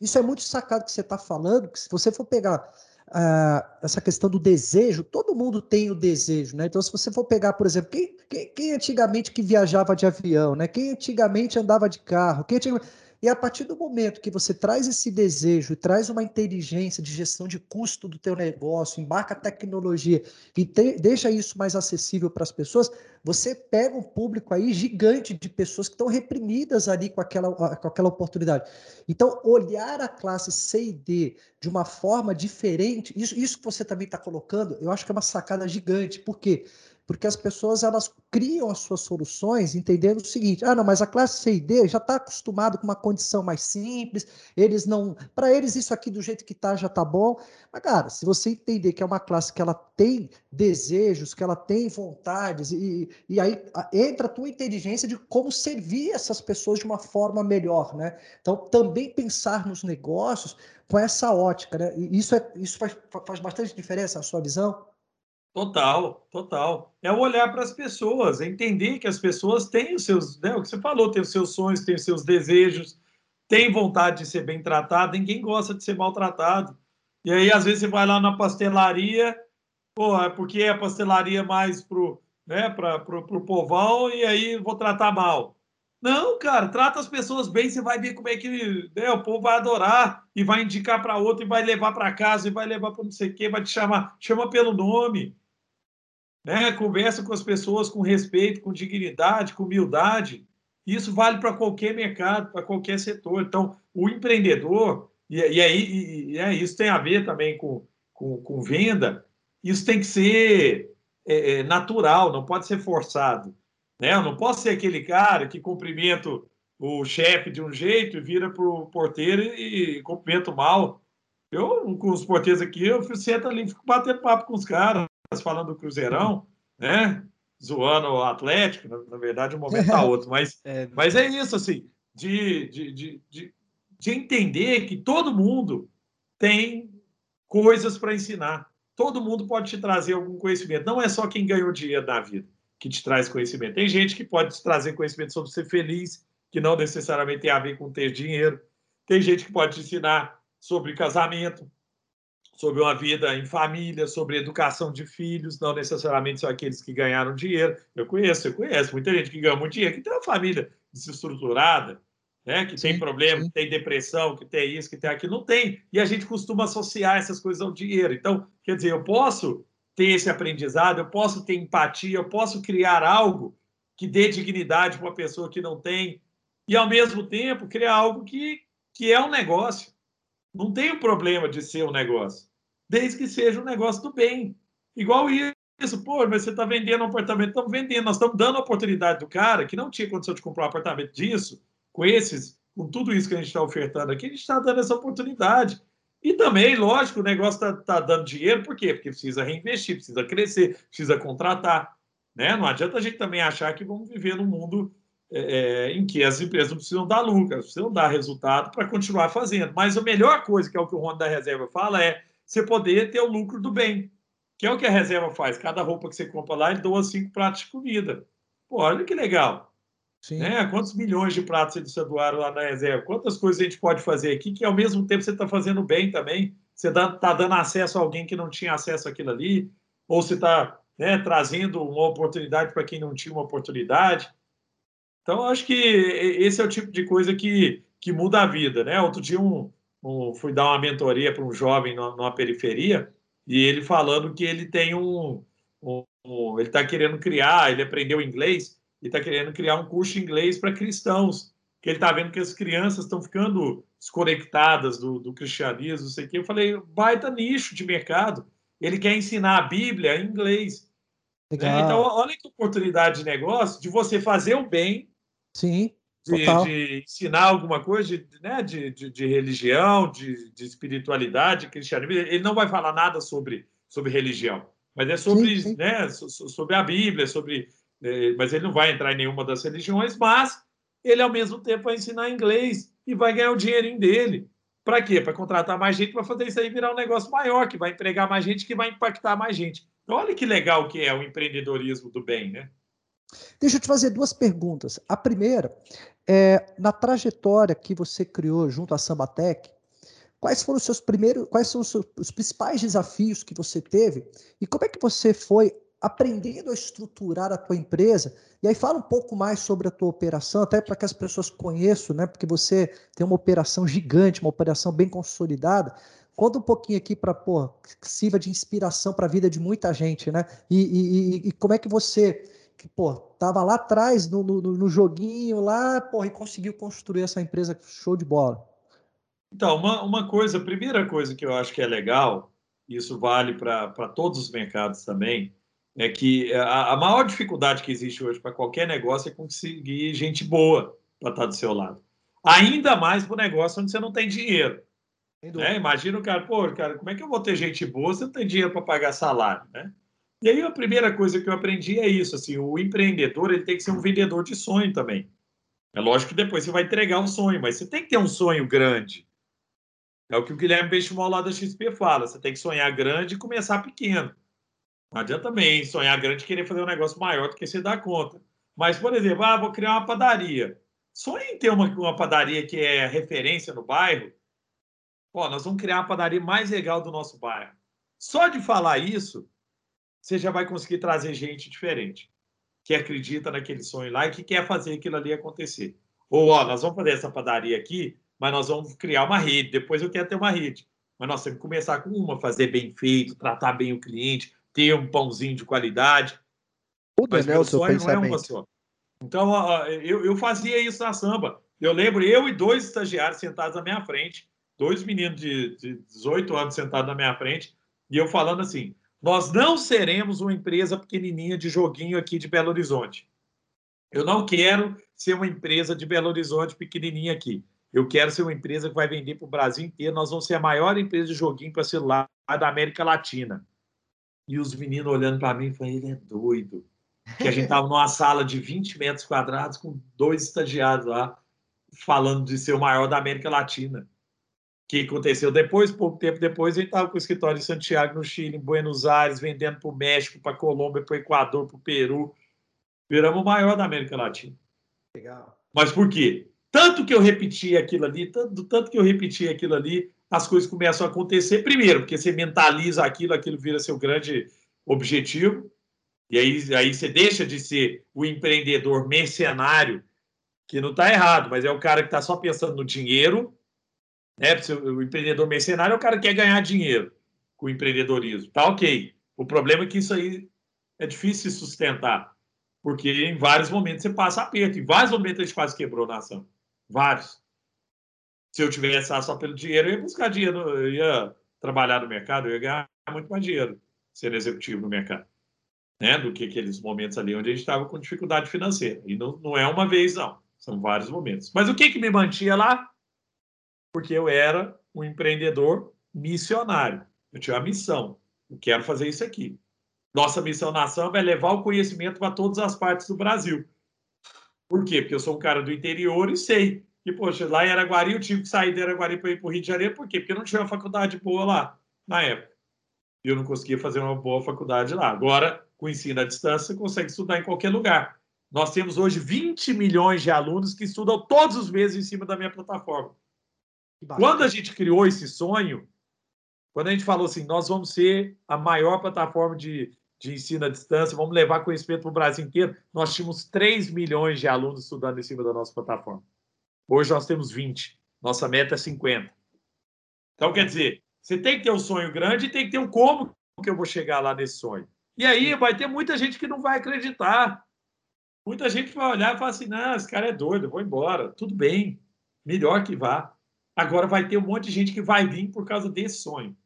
isso é muito sacado que você está falando, que se você for pegar uh, essa questão do desejo, todo mundo tem o desejo, né? Então, se você for pegar, por exemplo, quem, quem, quem antigamente que viajava de avião, né? Quem antigamente andava de carro, quem antigamente e a partir do momento que você traz esse desejo, traz uma inteligência de gestão de custo do teu negócio, embarca tecnologia e te, deixa isso mais acessível para as pessoas, você pega um público aí gigante de pessoas que estão reprimidas ali com aquela, com aquela oportunidade. Então, olhar a classe C e D de uma forma diferente, isso, isso que você também está colocando, eu acho que é uma sacada gigante. Por quê? porque as pessoas elas criam as suas soluções entendendo o seguinte: ah, não, mas a classe C e D já está acostumado com uma condição mais simples, eles não, para eles isso aqui do jeito que está já está bom. Mas cara, se você entender que é uma classe que ela tem desejos, que ela tem vontades e, e aí entra a tua inteligência de como servir essas pessoas de uma forma melhor, né? Então também pensar nos negócios com essa ótica, né? E isso é isso faz, faz bastante diferença na sua visão. Total, total. É olhar para as pessoas, é entender que as pessoas têm os seus, né, o que você falou, têm os seus sonhos, têm os seus desejos, têm vontade de ser bem tratado, ninguém gosta de ser maltratado. E aí, às vezes, você vai lá na pastelaria, pô, é porque é a pastelaria mais pro, né, para pro, pro povão, e aí vou tratar mal. Não, cara, trata as pessoas bem, você vai ver como é que né, o povo vai adorar e vai indicar para outro e vai levar para casa e vai levar para não sei o quê, vai te chamar, chama pelo nome né? conversa com as pessoas com respeito, com dignidade, com humildade. Isso vale para qualquer mercado, para qualquer setor. Então, o empreendedor, e, e aí e, e, é, isso tem a ver também com, com, com venda, isso tem que ser é, é, natural, não pode ser forçado. Né? Eu não posso ser aquele cara que cumprimento o chefe de um jeito e vira para o porteiro e, e cumprimento mal. Eu, com os porteiros aqui, eu sento ali fico batendo papo com os caras falando do Cruzeirão, né? Zoando o Atlético, na, na verdade, um momento tá outro, mas é, mas é isso, assim, de, de, de, de, de entender que todo mundo tem coisas para ensinar. Todo mundo pode te trazer algum conhecimento. Não é só quem ganhou dinheiro na vida que te traz conhecimento. Tem gente que pode te trazer conhecimento sobre ser feliz, que não necessariamente tem a ver com ter dinheiro. Tem gente que pode te ensinar sobre casamento, sobre uma vida em família, sobre educação de filhos, não necessariamente são aqueles que ganharam dinheiro. Eu conheço, eu conheço muita gente que ganha muito dinheiro, que tem uma família desestruturada, né? que sim, tem problema, sim. que tem depressão, que tem isso, que tem aquilo. Não tem. E a gente costuma associar essas coisas ao dinheiro. Então, quer dizer, eu posso ter esse aprendizado, eu posso ter empatia, eu posso criar algo que dê dignidade para uma pessoa que não tem, e ao mesmo tempo criar algo que, que é um negócio não tem o problema de ser um negócio, desde que seja um negócio do bem. Igual isso, pô, mas você está vendendo um apartamento, estamos vendendo, nós estamos dando a oportunidade do cara que não tinha condição de comprar um apartamento disso, com esses, com tudo isso que a gente está ofertando aqui, a gente está dando essa oportunidade. E também, lógico, o negócio está tá dando dinheiro, por quê? Porque precisa reinvestir, precisa crescer, precisa contratar. Né? Não adianta a gente também achar que vamos viver num mundo é, em que as empresas não precisam dar lucro, precisam dar resultado para continuar fazendo. Mas a melhor coisa, que é o que o Ronda da Reserva fala, é você poder ter o lucro do bem, que é o que a reserva faz. Cada roupa que você compra lá, ele doa cinco pratos de comida. Pô, olha que legal. Sim. Né? Quantos milhões de pratos eles doaram lá na reserva? Quantas coisas a gente pode fazer aqui que, ao mesmo tempo, você está fazendo bem também? Você está dando acesso a alguém que não tinha acesso àquilo ali? Ou você está né, trazendo uma oportunidade para quem não tinha uma oportunidade? Então, acho que esse é o tipo de coisa que, que muda a vida, né? Outro dia um, um fui dar uma mentoria para um jovem numa periferia e ele falando que ele tem um, um, um ele está querendo criar, ele aprendeu inglês e está querendo criar um curso de inglês para cristãos, que ele está vendo que as crianças estão ficando desconectadas do, do cristianismo, não sei o quê. Eu falei, baita nicho de mercado. Ele quer ensinar a Bíblia em inglês. Né? Então, olha que oportunidade de negócio de você fazer o bem. Sim. De, de, ensinar alguma coisa de, né, de, de, de religião, de, de espiritualidade, cristianismo. Ele não vai falar nada sobre, sobre religião, mas é sobre, sim, sim. Né, sobre a Bíblia, sobre. É, mas ele não vai entrar em nenhuma das religiões, mas ele, ao mesmo tempo, vai ensinar inglês e vai ganhar o dinheirinho dele. Para quê? Para contratar mais gente, para fazer isso aí virar um negócio maior, que vai empregar mais gente, que vai impactar mais gente. Então, olha que legal que é o empreendedorismo do bem, né? Deixa eu te fazer duas perguntas. A primeira é, na trajetória que você criou junto à Sambatec, quais foram os seus primeiros, quais são os, seus, os principais desafios que você teve e como é que você foi aprendendo a estruturar a tua empresa. E aí fala um pouco mais sobre a tua operação, até para que as pessoas conheçam, né? Porque você tem uma operação gigante, uma operação bem consolidada. Conta um pouquinho aqui para pô, que sirva de inspiração para a vida de muita gente, né? E, e, e, como é que você, que, pô, tava lá atrás no, no, no joguinho lá, pô, e conseguiu construir essa empresa show de bola? Então, uma, uma coisa, a primeira coisa que eu acho que é legal, isso vale para todos os mercados também, é que a, a maior dificuldade que existe hoje para qualquer negócio é conseguir gente boa para estar do seu lado. Ainda mais para o negócio onde você não tem dinheiro. Né? Imagina o cara, pô, cara, como é que eu vou ter gente boa se eu não tenho dinheiro para pagar salário, né? E aí a primeira coisa que eu aprendi é isso, assim, o empreendedor ele tem que ser um vendedor de sonho também. É lógico que depois você vai entregar um sonho, mas você tem que ter um sonho grande. É o que o Guilherme Benchimol lá da XP fala, você tem que sonhar grande e começar pequeno. Não adianta também sonhar grande e querer fazer um negócio maior do que você dá conta. Mas, por exemplo, ah, vou criar uma padaria. Sonhe em ter uma, uma padaria que é referência no bairro. Ó, nós vamos criar a padaria mais legal do nosso bairro. Só de falar isso, você já vai conseguir trazer gente diferente, que acredita naquele sonho lá e que quer fazer aquilo ali acontecer. Ou, ó, nós vamos fazer essa padaria aqui, mas nós vamos criar uma rede. Depois eu quero ter uma rede. Mas nós temos que começar com uma, fazer bem feito, tratar bem o cliente, ter um pãozinho de qualidade. O Mas meu sonho não é uma só. Então, eu, eu fazia isso na samba. Eu lembro, eu e dois estagiários sentados na minha frente, dois meninos de, de 18 anos sentados na minha frente, e eu falando assim: nós não seremos uma empresa pequenininha de joguinho aqui de Belo Horizonte. Eu não quero ser uma empresa de Belo Horizonte pequenininha aqui. Eu quero ser uma empresa que vai vender para o Brasil inteiro. Nós vamos ser a maior empresa de joguinho para celular da América Latina. E os meninos olhando para mim, falando, ele é doido. Que a gente estava numa sala de 20 metros quadrados com dois estagiários lá, falando de ser o maior da América Latina. Que aconteceu depois? Pouco tempo depois, gente estava com o escritório em Santiago, no Chile, em Buenos Aires, vendendo para o México, para a Colômbia, para o Equador, para o Peru. Viramos o maior da América Latina. Legal. Mas por quê? Tanto que eu repeti aquilo ali, tanto, tanto que eu repeti aquilo ali, as coisas começam a acontecer. Primeiro, porque você mentaliza aquilo, aquilo vira seu grande objetivo. E aí, aí você deixa de ser o empreendedor mercenário, que não está errado, mas é o cara que está só pensando no dinheiro. Né? O empreendedor mercenário é o cara que quer ganhar dinheiro com o empreendedorismo. Tá ok. O problema é que isso aí é difícil de sustentar, porque em vários momentos você passa aperto. Em vários momentos a gente quase quebrou a nação. Vários se eu tivesse só pelo dinheiro, eu ia buscar dinheiro, eu ia trabalhar no mercado, eu ia ganhar muito mais dinheiro sendo executivo no mercado, né? Do que aqueles momentos ali onde a gente estava com dificuldade financeira. E não, não é uma vez, não. São vários momentos. Mas o que, que me mantinha lá? Porque eu era um empreendedor missionário. Eu tinha a missão. Eu quero fazer isso aqui. Nossa missão na ação é levar o conhecimento para todas as partes do Brasil. Por quê? Porque eu sou um cara do interior e sei e, poxa, lá em Araguari eu tive que sair de Araguari para ir para o Rio de Janeiro, por quê? Porque não tinha uma faculdade boa lá, na época. E eu não conseguia fazer uma boa faculdade lá. Agora, com o ensino à distância, você consegue estudar em qualquer lugar. Nós temos hoje 20 milhões de alunos que estudam todos os meses em cima da minha plataforma. Quando a gente criou esse sonho, quando a gente falou assim, nós vamos ser a maior plataforma de, de ensino à distância, vamos levar conhecimento para o Brasil inteiro, nós tínhamos 3 milhões de alunos estudando em cima da nossa plataforma. Hoje nós temos 20. Nossa meta é 50. Então, quer dizer, você tem que ter um sonho grande e tem que ter um como que eu vou chegar lá nesse sonho. E aí vai ter muita gente que não vai acreditar. Muita gente vai olhar e falar assim: não, esse cara é doido, eu vou embora. Tudo bem, melhor que vá. Agora vai ter um monte de gente que vai vir por causa desse sonho.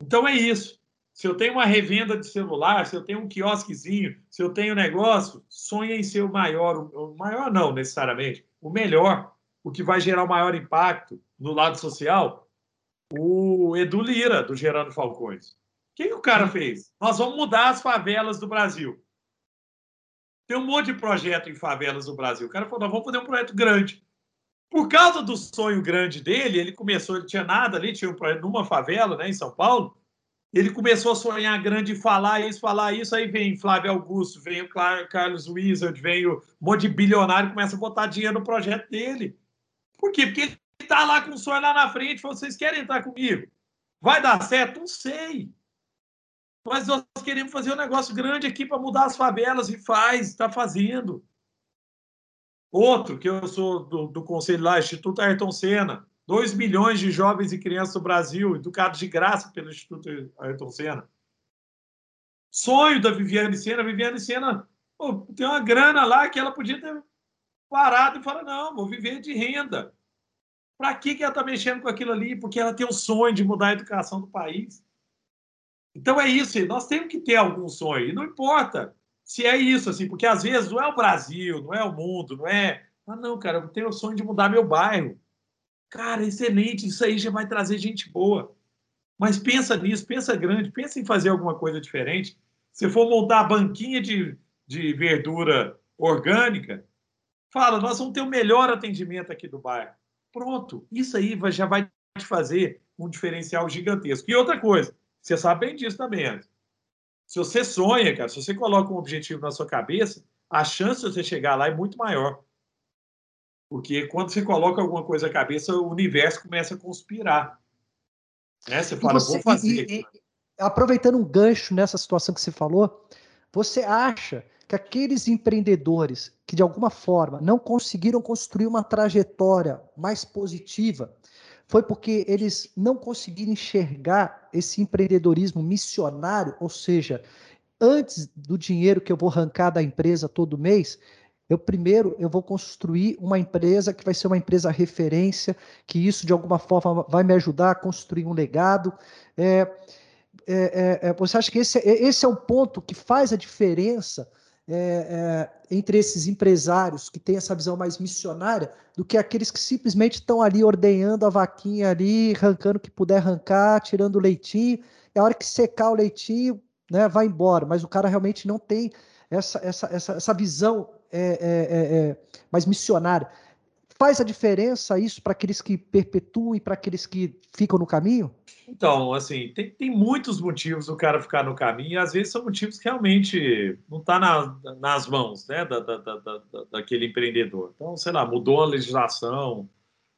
Então é isso. se eu tenho uma revenda de celular, se eu tenho um quiosquezinho, se eu tenho negócio, sonha em ser o maior, o maior não necessariamente, o melhor, o que vai gerar o maior impacto no lado social, o Edu Lira, do Gerando Falcões. O que, que o cara fez? Nós vamos mudar as favelas do Brasil. Tem um monte de projeto em favelas do Brasil. O cara falou, nós vamos fazer um projeto grande. Por causa do sonho grande dele, ele começou, ele tinha nada ali, tinha um projeto numa favela, né, em São Paulo, ele começou a sonhar grande e falar isso, falar isso, aí vem Flávio Augusto, vem o Carlos Wizard, vem um monte de bilionário, começa a botar dinheiro no projeto dele. Por quê? Porque ele está lá com o sonho lá na frente, vocês querem entrar comigo? Vai dar certo? Não sei. Mas nós queremos fazer um negócio grande aqui para mudar as favelas e faz, está fazendo. Outro, que eu sou do, do conselho lá, Instituto Ayrton Senna, 2 milhões de jovens e crianças do Brasil, educados de graça pelo Instituto Ayrton Senna. Sonho da Viviane Senna. Viviane Senna pô, tem uma grana lá que ela podia ter parado e falar: não, vou viver de renda. Para que, que ela está mexendo com aquilo ali? Porque ela tem um sonho de mudar a educação do país. Então é isso, nós temos que ter algum sonho. E não importa se é isso, assim, porque às vezes não é o Brasil, não é o mundo, não é. Ah, não, cara, eu tenho o sonho de mudar meu bairro. Cara, excelente, isso aí já vai trazer gente boa. Mas pensa nisso, pensa grande, pensa em fazer alguma coisa diferente. Se for montar a banquinha de, de verdura orgânica, fala, nós vamos ter o melhor atendimento aqui do bairro. Pronto, isso aí já vai te fazer um diferencial gigantesco. E outra coisa, você sabe bem disso também, Anderson. Se você sonha, cara, se você coloca um objetivo na sua cabeça, a chance de você chegar lá é muito maior. Porque quando você coloca alguma coisa na cabeça, o universo começa a conspirar. Né? Você fala, você, vou fazer. E, e, aproveitando um gancho nessa situação que você falou, você acha que aqueles empreendedores que de alguma forma não conseguiram construir uma trajetória mais positiva foi porque eles não conseguiram enxergar esse empreendedorismo missionário, ou seja, antes do dinheiro que eu vou arrancar da empresa todo mês, eu primeiro eu vou construir uma empresa que vai ser uma empresa referência, que isso de alguma forma vai me ajudar a construir um legado. É, é, é, é você acha que esse, é, esse é um ponto que faz a diferença é, é, entre esses empresários que têm essa visão mais missionária do que aqueles que simplesmente estão ali ordenhando a vaquinha ali, arrancando o que puder arrancar, tirando o leitinho, e a hora que secar o leitinho, né, vai embora. Mas o cara realmente não tem essa, essa, essa, essa visão é, é, é, é, mais missionária. Faz a diferença isso para aqueles que perpetuam e para aqueles que ficam no caminho? Então, assim, tem, tem muitos motivos do cara ficar no caminho, e às vezes são motivos que realmente não estão tá na, nas mãos né, da, da, da, daquele empreendedor. Então, sei lá, mudou a legislação,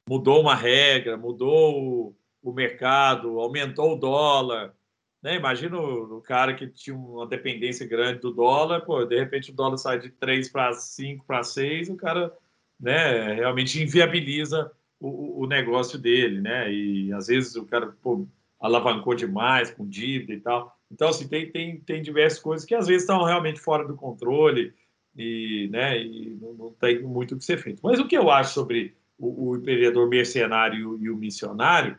mudou uma regra, mudou o, o mercado, aumentou o dólar, né? Imagina o, o, cara que tinha uma dependência grande do dólar, pô, de repente o dólar sai de 3 para 5 para 6, o cara né, realmente inviabiliza o, o, negócio dele, né? E às vezes o cara pô, alavancou demais com dívida e tal. Então, assim, tem, tem, tem diversas coisas que às vezes estão realmente fora do controle e, né, e não, não tem muito o que ser feito. Mas o que eu acho sobre o, o mercenário e o missionário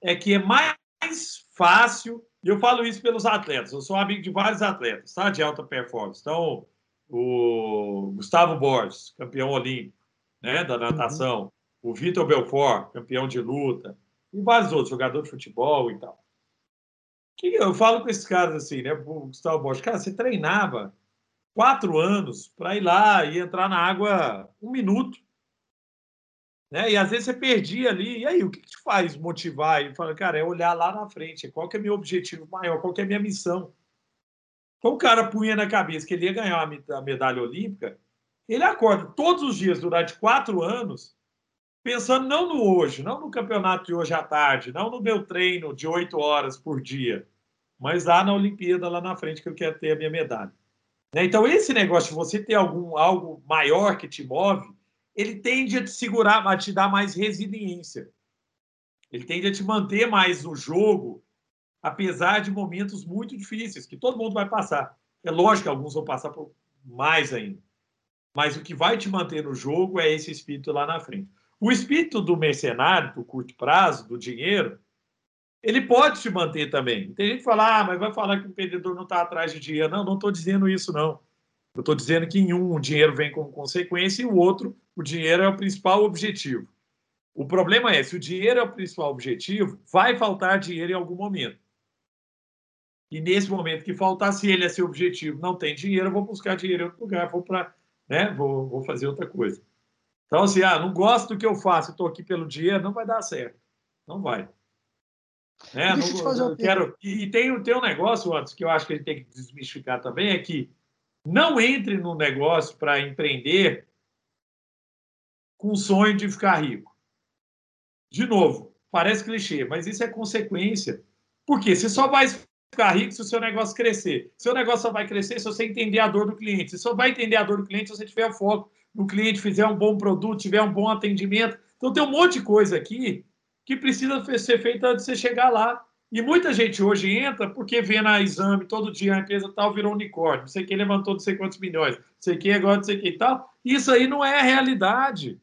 é que é mais fácil e eu falo isso pelos atletas. Eu sou amigo de vários atletas, tá? De alta performance. Então, o Gustavo Borges, campeão olímpico, né? Da natação. Uhum. O Vitor Belfort, campeão de luta. E vários outros, jogador de futebol e tal. Eu falo com esses caras assim, né? O Gustavo Borges, cara, você treinava quatro anos para ir lá e entrar na água um minuto. Né? E às vezes você perdia ali, e aí, o que, que te faz motivar? E fala, cara, é olhar lá na frente, qual que é meu objetivo maior, qual que é a minha missão? Então o cara punha na cabeça que ele ia ganhar a medalha olímpica, ele acorda todos os dias durante quatro anos, pensando não no hoje, não no campeonato de hoje à tarde, não no meu treino de oito horas por dia, mas lá na Olimpíada, lá na frente, que eu quero ter a minha medalha. Né? Então, esse negócio de você ter algum, algo maior que te move, ele tende a te segurar, a te dar mais resiliência. Ele tende a te manter mais no jogo, apesar de momentos muito difíceis, que todo mundo vai passar. É lógico que alguns vão passar por mais ainda. Mas o que vai te manter no jogo é esse espírito lá na frente. O espírito do mercenário, do curto prazo, do dinheiro, ele pode te manter também. Tem gente que fala, ah, mas vai falar que o empreendedor não está atrás de dinheiro. Não, não estou dizendo isso, não. Eu estou dizendo que em um o dinheiro vem como consequência e o outro o dinheiro é o principal objetivo. O problema é, se o dinheiro é o principal objetivo, vai faltar dinheiro em algum momento. E nesse momento que faltar, se ele é seu objetivo, não tem dinheiro, eu vou buscar dinheiro em outro lugar, vou para, né, vou, vou fazer outra coisa. Então, assim, ah, não gosto do que eu faço, estou aqui pelo dinheiro, não vai dar certo. Não vai. Né? Não, fazer um quero... E tem, tem um negócio, antes que eu acho que a gente tem que desmistificar também, é que não entre no negócio para empreender com o sonho de ficar rico. De novo, parece clichê, mas isso é consequência. Porque você só vai ficar rico se o seu negócio crescer. Seu negócio só vai crescer se você entender a dor do cliente. Você só vai entender a dor do cliente se você tiver foco no cliente, fizer um bom produto, tiver um bom atendimento. Então tem um monte de coisa aqui que precisa ser feita antes de você chegar lá. E muita gente hoje entra porque vê na exame todo dia a empresa tal virou unicórnio, não sei quem levantou não sei quantos milhões, não sei quem agora não sei quem tal. Isso aí não é a realidade.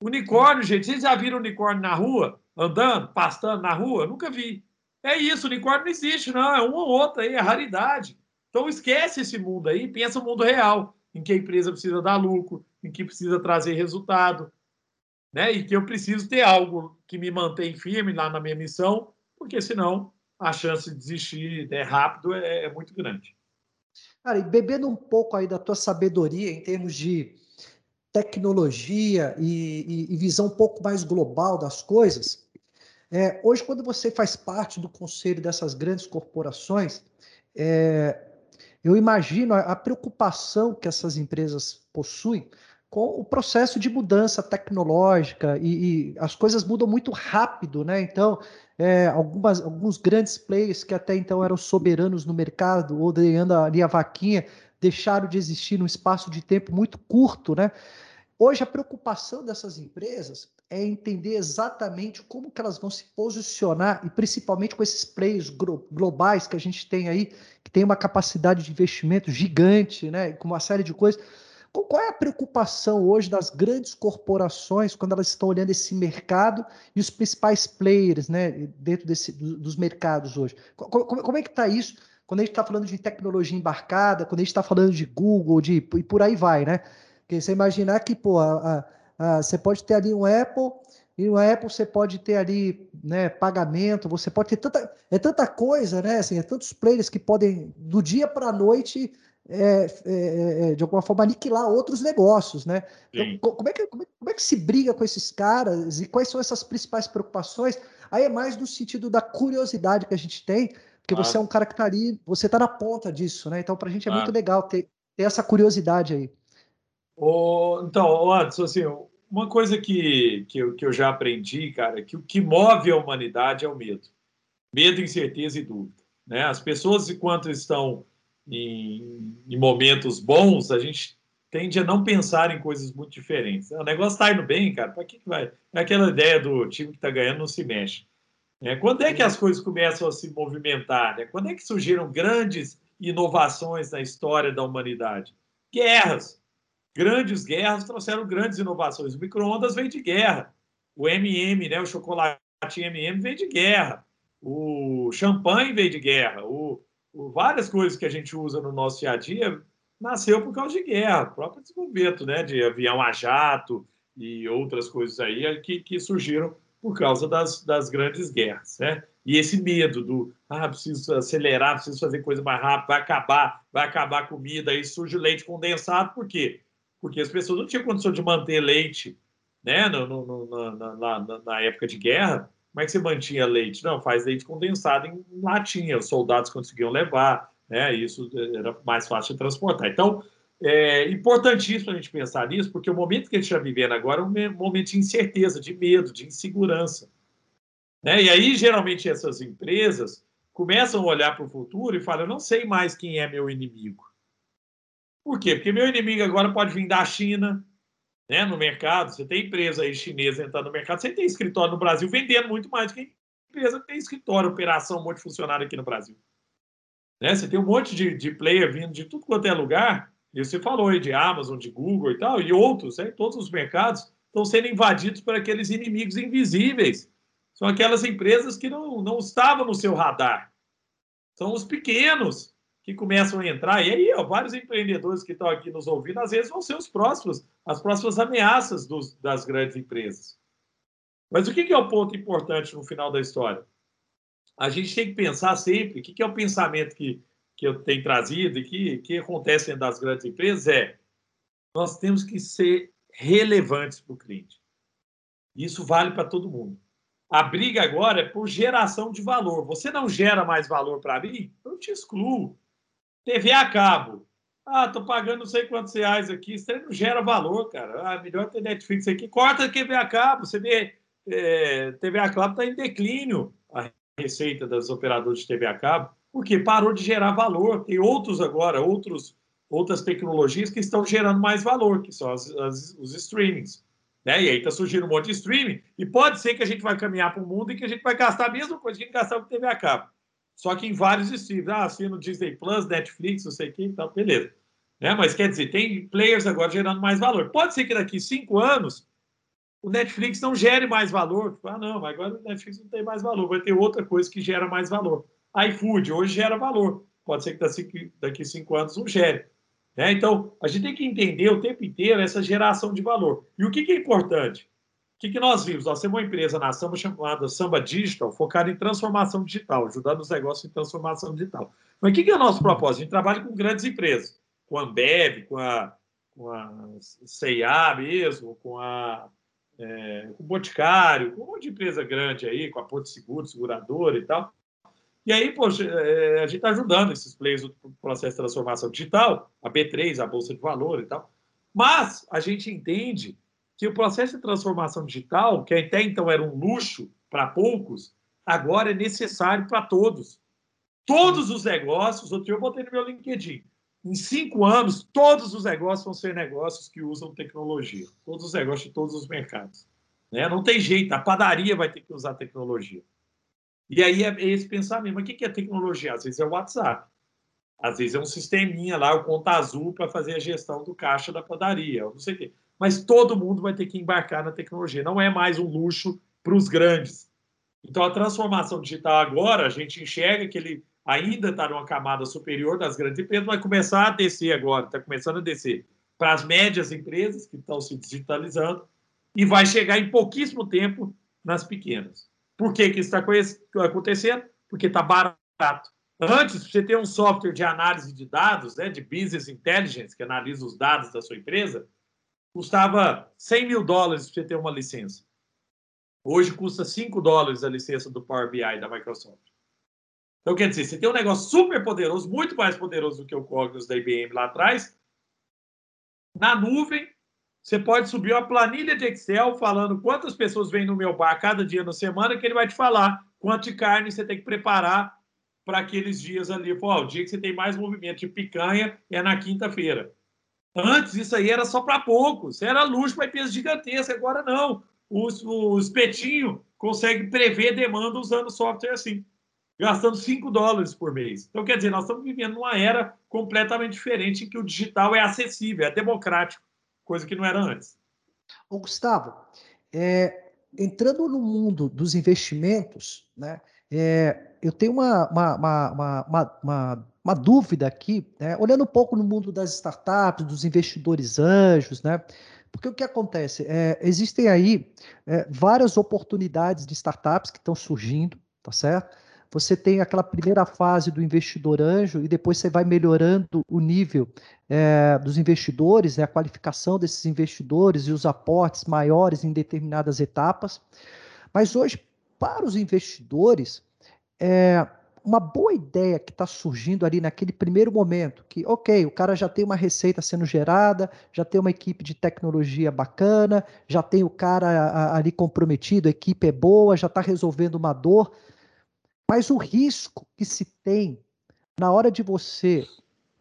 Unicórnio, gente, vocês já viram unicórnio na rua, andando, pastando na rua? Nunca vi. É isso, unicórnio não existe, não. É um ou outro aí, é raridade. Então esquece esse mundo aí, pensa o mundo real, em que a empresa precisa dar lucro, em que precisa trazer resultado, né? E que eu preciso ter algo que me mantém firme lá na minha missão, porque senão a chance de desistir é rápido é, é muito grande. Cara, e bebendo um pouco aí da tua sabedoria em termos de tecnologia e, e, e visão um pouco mais global das coisas, é, hoje, quando você faz parte do conselho dessas grandes corporações, é, eu imagino a, a, preocupação que essas empresas possuem com o processo de mudança tecnológica e, e as coisas mudam muito rápido, né? Então, é, algumas, alguns grandes players que até então eram soberanos no mercado, ou ali a vaquinha, deixaram de existir num espaço de tempo muito curto, né? Hoje, a preocupação dessas empresas é entender exatamente como que elas vão se posicionar, e principalmente com esses players globais que a gente tem aí, que tem uma capacidade de investimento gigante, né, com uma série de coisas. Qual é a preocupação hoje das grandes corporações quando elas estão olhando esse mercado e os principais players né, dentro desse, dos mercados hoje? Como, é que está isso quando a gente está falando de tecnologia embarcada, quando a gente está falando de Google, de, e por aí vai, né? Porque você imaginar que, pô, a, a ah, você pode ter ali um Apple, e no Apple você pode ter ali né, pagamento, você pode ter tanta, é tanta coisa, né? Assim, é tantos players que podem, do dia para a noite, é, é, é, de alguma forma, aniquilar outros negócios, né? Então, como, é que, como, é, como é que se briga com esses caras e quais são essas principais preocupações? Aí é mais no sentido da curiosidade que a gente tem, porque ah. você é um cara que está ali, você está na ponta disso, né? Então, para a gente é ah. muito legal ter, ter essa curiosidade aí. Então, Anderson, assim, uma coisa que, que, eu, que eu já aprendi, cara, que o que move a humanidade é o medo. Medo, incerteza e dúvida. Né? As pessoas, enquanto estão em, em momentos bons, a gente tende a não pensar em coisas muito diferentes. O negócio está indo bem, cara, para que, que vai? É aquela ideia do time que está ganhando não se mexe. É, quando é que as coisas começam a se movimentar? Né? Quando é que surgiram grandes inovações na história da humanidade? Guerras grandes guerras trouxeram grandes inovações. O micro-ondas veio de guerra. O MM, né, o chocolate MM veio de guerra. O champanhe veio de guerra. O, o, várias coisas que a gente usa no nosso dia a dia nasceu por causa de guerra. O próprio desenvolvimento né, de avião a jato e outras coisas aí que, que surgiram por causa das, das grandes guerras. Né? E esse medo do, ah, preciso acelerar, preciso fazer coisa mais rápido, vai acabar, vai acabar a comida, aí surge leite condensado, por quê? Porque as pessoas não tinham condição de manter leite né, no, no, na, na, na, época de guerra. Como é que você mantinha leite? Não, faz leite condensado em latinha, os soldados conseguiam levar, né, isso era mais fácil de transportar. Então, é importantíssimo a gente pensar nisso, porque o momento que a gente está vivendo agora é um momento de incerteza, de medo, de insegurança. Né? E aí, geralmente, essas empresas começam a olhar para o futuro e falam: eu não sei mais quem é meu inimigo. Por quê? Porque meu inimigo agora pode vir da China, né, no mercado. Você tem empresa aí chinesa entrando no mercado, você tem escritório no Brasil vendendo muito mais do que empresa que tem escritório, operação multifuncionária aqui no Brasil. Né? Você tem um monte de, de player vindo de tudo quanto é lugar, e você falou aí de Amazon, de Google e tal, e outros, né? todos os mercados estão sendo invadidos por aqueles inimigos invisíveis São aquelas empresas que não, não estavam no seu radar. São os pequenos que começam a entrar. E aí, ó, vários empreendedores que estão aqui nos ouvindo, às vezes vão ser os próximos, as próximas ameaças dos, das grandes empresas. Mas o que, que é o ponto importante no final da história? A gente tem que pensar sempre, o que, que é o pensamento que, que eu tenho trazido e que, que acontece dentro das grandes empresas é nós temos que ser relevantes para o cliente. Isso vale para todo mundo. A briga agora é por geração de valor. Você não gera mais valor para mim? Eu te excluo. TV a cabo. Ah, tô pagando não sei quantos reais aqui. Isso não gera valor, cara. Ah, melhor ter Netflix aqui. Corta a TV a cabo. Você vê, é, TV a cabo está em declínio a receita das operadoras de TV a cabo, porque parou de gerar valor. Tem outros agora, outros, outras tecnologias que estão gerando mais valor, que são as, as, os streamings. Né? E aí está surgindo um monte de streaming, e pode ser que a gente vai caminhar para o mundo e que a gente vai gastar a mesma coisa que a gente gastava com TV a cabo. Só que em vários streams. Ah, assino Disney Plus, Netflix, não sei o que, então, beleza. Né? Mas quer dizer, tem players agora gerando mais valor. Pode ser que daqui cinco anos o Netflix não gere mais valor. Tipo, ah, não, agora o Netflix não tem mais valor, vai ter outra coisa que gera mais valor. iFood hoje gera valor. Pode ser que daqui cinco anos não gere. Né? Então, a gente tem que entender o tempo inteiro essa geração de valor. E o que, que é importante? Que, que nós vimos? Nós temos uma empresa na Samba chamada Samba Digital, focada em transformação digital, ajudando os negócios em transformação digital. Mas o que, que é o nosso propósito? A gente trabalha com grandes empresas, com a Ambev, com a, com a CIA mesmo, com a é, com o Boticário, com um monte de empresa grande aí, com a Porto Seguro, seguradora e tal. E aí, poxa, é, a gente está ajudando esses players do processo de transformação digital, a B3, a Bolsa de Valor e tal. Mas a gente entende que o processo de transformação digital, que até então era um luxo para poucos, agora é necessário para todos. Todos os negócios, outro dia eu botei no meu LinkedIn, em cinco anos, todos os negócios vão ser negócios que usam tecnologia. Todos os negócios de todos os mercados. Né? Não tem jeito, a padaria vai ter que usar tecnologia. E aí é esse pensamento. Mas o que é tecnologia? Às vezes é o WhatsApp. Às vezes é um sisteminha lá, o conta azul, para fazer a gestão do caixa da padaria. não sei o quê. Mas todo mundo vai ter que embarcar na tecnologia. Não é mais um luxo para os grandes. Então, a transformação digital agora, a gente enxerga que ele ainda está numa camada superior das grandes empresas, vai começar a descer agora, está começando a descer para as médias empresas que estão se digitalizando e vai chegar em pouquíssimo tempo nas pequenas. Por que, que isso está acontecendo? Porque está barato. Antes, você ter um software de análise de dados, né, de business intelligence, que analisa os dados da sua empresa, custava 100 mil dólares para você ter uma licença. Hoje custa 5 dólares a licença do Power BI da Microsoft. Então, quer dizer, você tem um negócio super poderoso, muito mais poderoso do que o Cognos da IBM lá atrás, na nuvem, você pode subir uma planilha de Excel falando quantas pessoas vêm no meu bar cada dia na semana, que ele vai te falar quanto de carne você tem que preparar para aqueles dias ali. Pô, o dia que você tem mais movimento de picanha é na quinta-feira. Antes, isso aí era só para poucos. Era luxo para empresas gigantescas. Agora, não. Os petinhos conseguem prever demanda usando software assim, gastando 5 dólares por mês. Então, quer dizer, nós estamos vivendo numa era completamente diferente em que o digital é acessível, é democrático coisa que não era antes. Ô, Gustavo, é, entrando no mundo dos investimentos, né, é, eu tenho uma, uma, uma, uma, uma dúvida aqui, né, olhando um pouco no mundo das startups, dos investidores anjos, né, porque o que acontece? É, existem aí é, várias oportunidades de startups que estão surgindo, tá certo? você tem aquela primeira fase do investidor anjo e depois você vai melhorando o nível é, dos investidores, né, a qualificação desses investidores e os aportes maiores em determinadas etapas. Mas hoje, para os investidores, é uma boa ideia que está surgindo ali naquele primeiro momento, que, ok, o cara já tem uma receita sendo gerada, já tem uma equipe de tecnologia bacana, já tem o cara ali comprometido, a equipe é boa, já está resolvendo uma dor, mas o risco que se tem na hora de você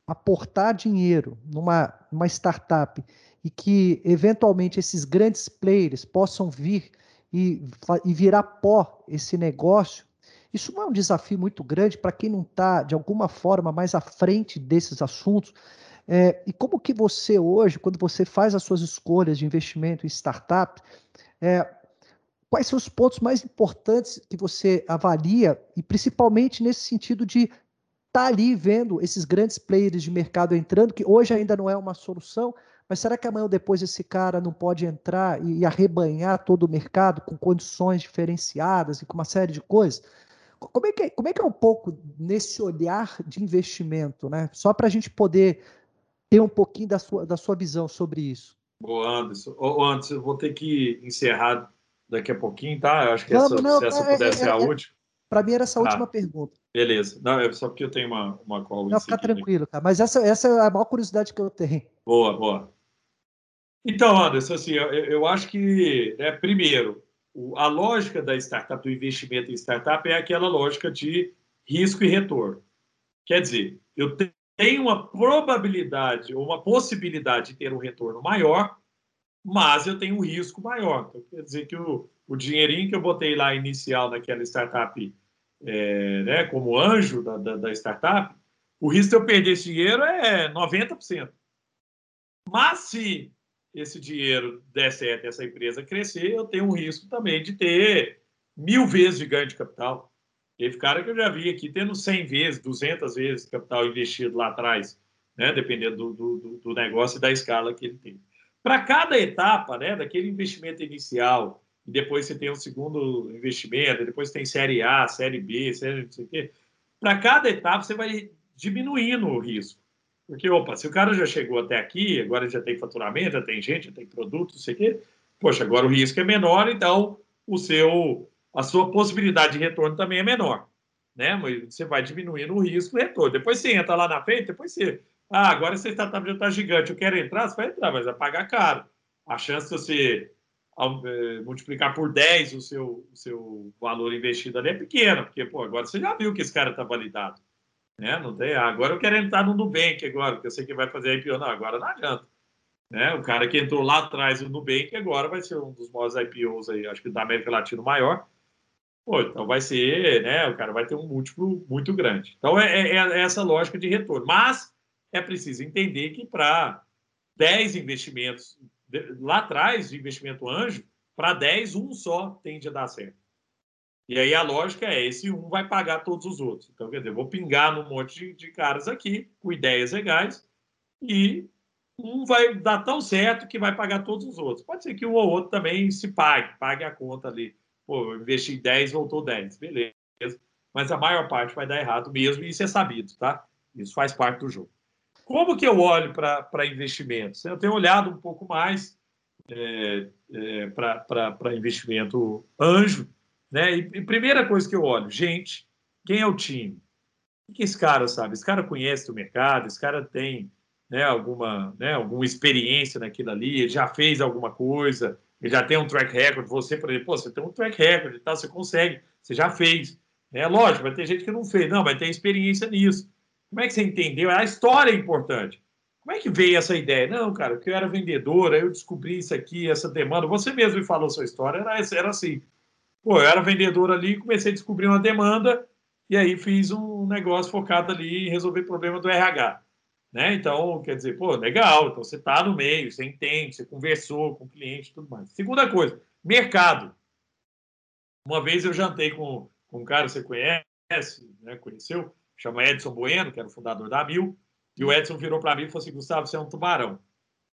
aportar dinheiro numa, numa startup e que eventualmente esses grandes players possam vir e, e virar pó esse negócio, isso não é um desafio muito grande para quem não está, de alguma forma, mais à frente desses assuntos. É, e como que você hoje, quando você faz as suas escolhas de investimento em startup, é, quais são os pontos mais importantes que você avalia, e principalmente nesse sentido de estar tá ali vendo esses grandes players de mercado entrando, que hoje ainda não é uma solução, mas será que amanhã ou depois esse cara não pode entrar e arrebanhar todo o mercado com condições diferenciadas e com uma série de coisas? Como é que é, como é, que é um pouco nesse olhar de investimento, né? Só para a gente poder ter um pouquinho da sua, da sua visão sobre isso. Boa, Anderson. Ô, Anderson, eu vou ter que encerrar daqui a pouquinho, tá? Eu acho que Vamos, essa, não, se essa é, puder ser é, a é, última. Para mim era essa a última pergunta. Beleza. Não, é só porque eu tenho uma, uma call. Não, fica tranquilo, cara. Mas essa, essa é a maior curiosidade que eu tenho. Boa, boa. Então, Anderson, assim, eu, eu acho que, né, primeiro, a lógica da startup, do investimento em startup, é aquela lógica de risco e retorno. Quer dizer, eu tenho uma probabilidade ou uma possibilidade de ter um retorno maior, mas eu tenho um risco maior. Então, quer dizer que o, o dinheirinho que eu botei lá inicial naquela startup, é, né, como anjo da, da, da startup, o risco de eu perder esse dinheiro é 90%. Mas se esse dinheiro der certo, essa empresa crescer, eu tenho um risco também de ter mil vezes de ganho de capital. Teve cara que eu já vi aqui tendo 100 vezes, 200 vezes capital investido lá atrás, né? dependendo do, do, do negócio e da escala que ele tem. Para cada etapa, né, daquele investimento inicial, e depois você tem um segundo investimento, depois tem série A, série B, série não sei o quê, para cada etapa você vai diminuindo o risco. Porque, opa, se o cara já chegou até aqui, agora já tem faturamento, já tem gente, já tem produto, não sei o quê, poxa, agora o risco é menor, então o seu, a sua possibilidade de retorno também é menor. Né? Você vai diminuindo o risco e o retorno. Depois você entra lá na frente, depois você. Ah, agora você está já está gigante, eu quero entrar, você vai entrar, mas vai pagar caro. A chance de você eh, multiplicar por 10 o seu, o seu valor investido ali é pequena, porque pô, agora você já viu que esse cara está validado. Né? Não tem, ah, agora eu quero entrar no Nubank agora, porque eu sei que vai fazer IPO. Não, agora não adianta. Né? O cara que entrou lá atrás no Nubank agora vai ser um dos maiores IPOs aí, acho que da América Latina maior. Pô, então vai ser, né? O cara vai ter um múltiplo muito grande. Então é, é, é essa lógica de retorno. Mas é preciso entender que para 10 investimentos lá atrás de investimento anjo, para 10, um só tende a dar certo. E aí a lógica é: esse um vai pagar todos os outros. Então, quer dizer, vou pingar num monte de, de caras aqui, com ideias legais, e um vai dar tão certo que vai pagar todos os outros. Pode ser que um ou outro também se pague, pague a conta ali. Pô, eu investi 10, voltou 10, beleza. Mas a maior parte vai dar errado mesmo, e isso é sabido, tá? Isso faz parte do jogo. Como que eu olho para investimentos? Eu tenho olhado um pouco mais é, é, para investimento anjo, né? E, e, primeira coisa que eu olho, gente, quem é o time? O que esse cara sabe? Esse cara conhece o mercado, esse cara tem né, alguma, né, alguma experiência naquilo ali, já fez alguma coisa, ele já tem um track record. Você, por exemplo, você tem um track record tal, você consegue, você já fez. É lógico, vai ter gente que não fez, não, vai ter experiência nisso. Como é que você entendeu? A história é importante. Como é que veio essa ideia? Não, cara, que eu era vendedora, eu descobri isso aqui, essa demanda. Você mesmo me falou sua história, era, era assim. Pô, eu era vendedor ali, comecei a descobrir uma demanda e aí fiz um negócio focado ali em resolver problema do RH. Né? Então, quer dizer, pô, legal, então você está no meio, você entende, você conversou com o cliente tudo mais. Segunda coisa, mercado. Uma vez eu jantei com, com um cara que você conhece, né, conheceu, chama Edson Bueno, que era o fundador da Mil, e o Edson virou para mim e falou assim, Gustavo, você é um tubarão.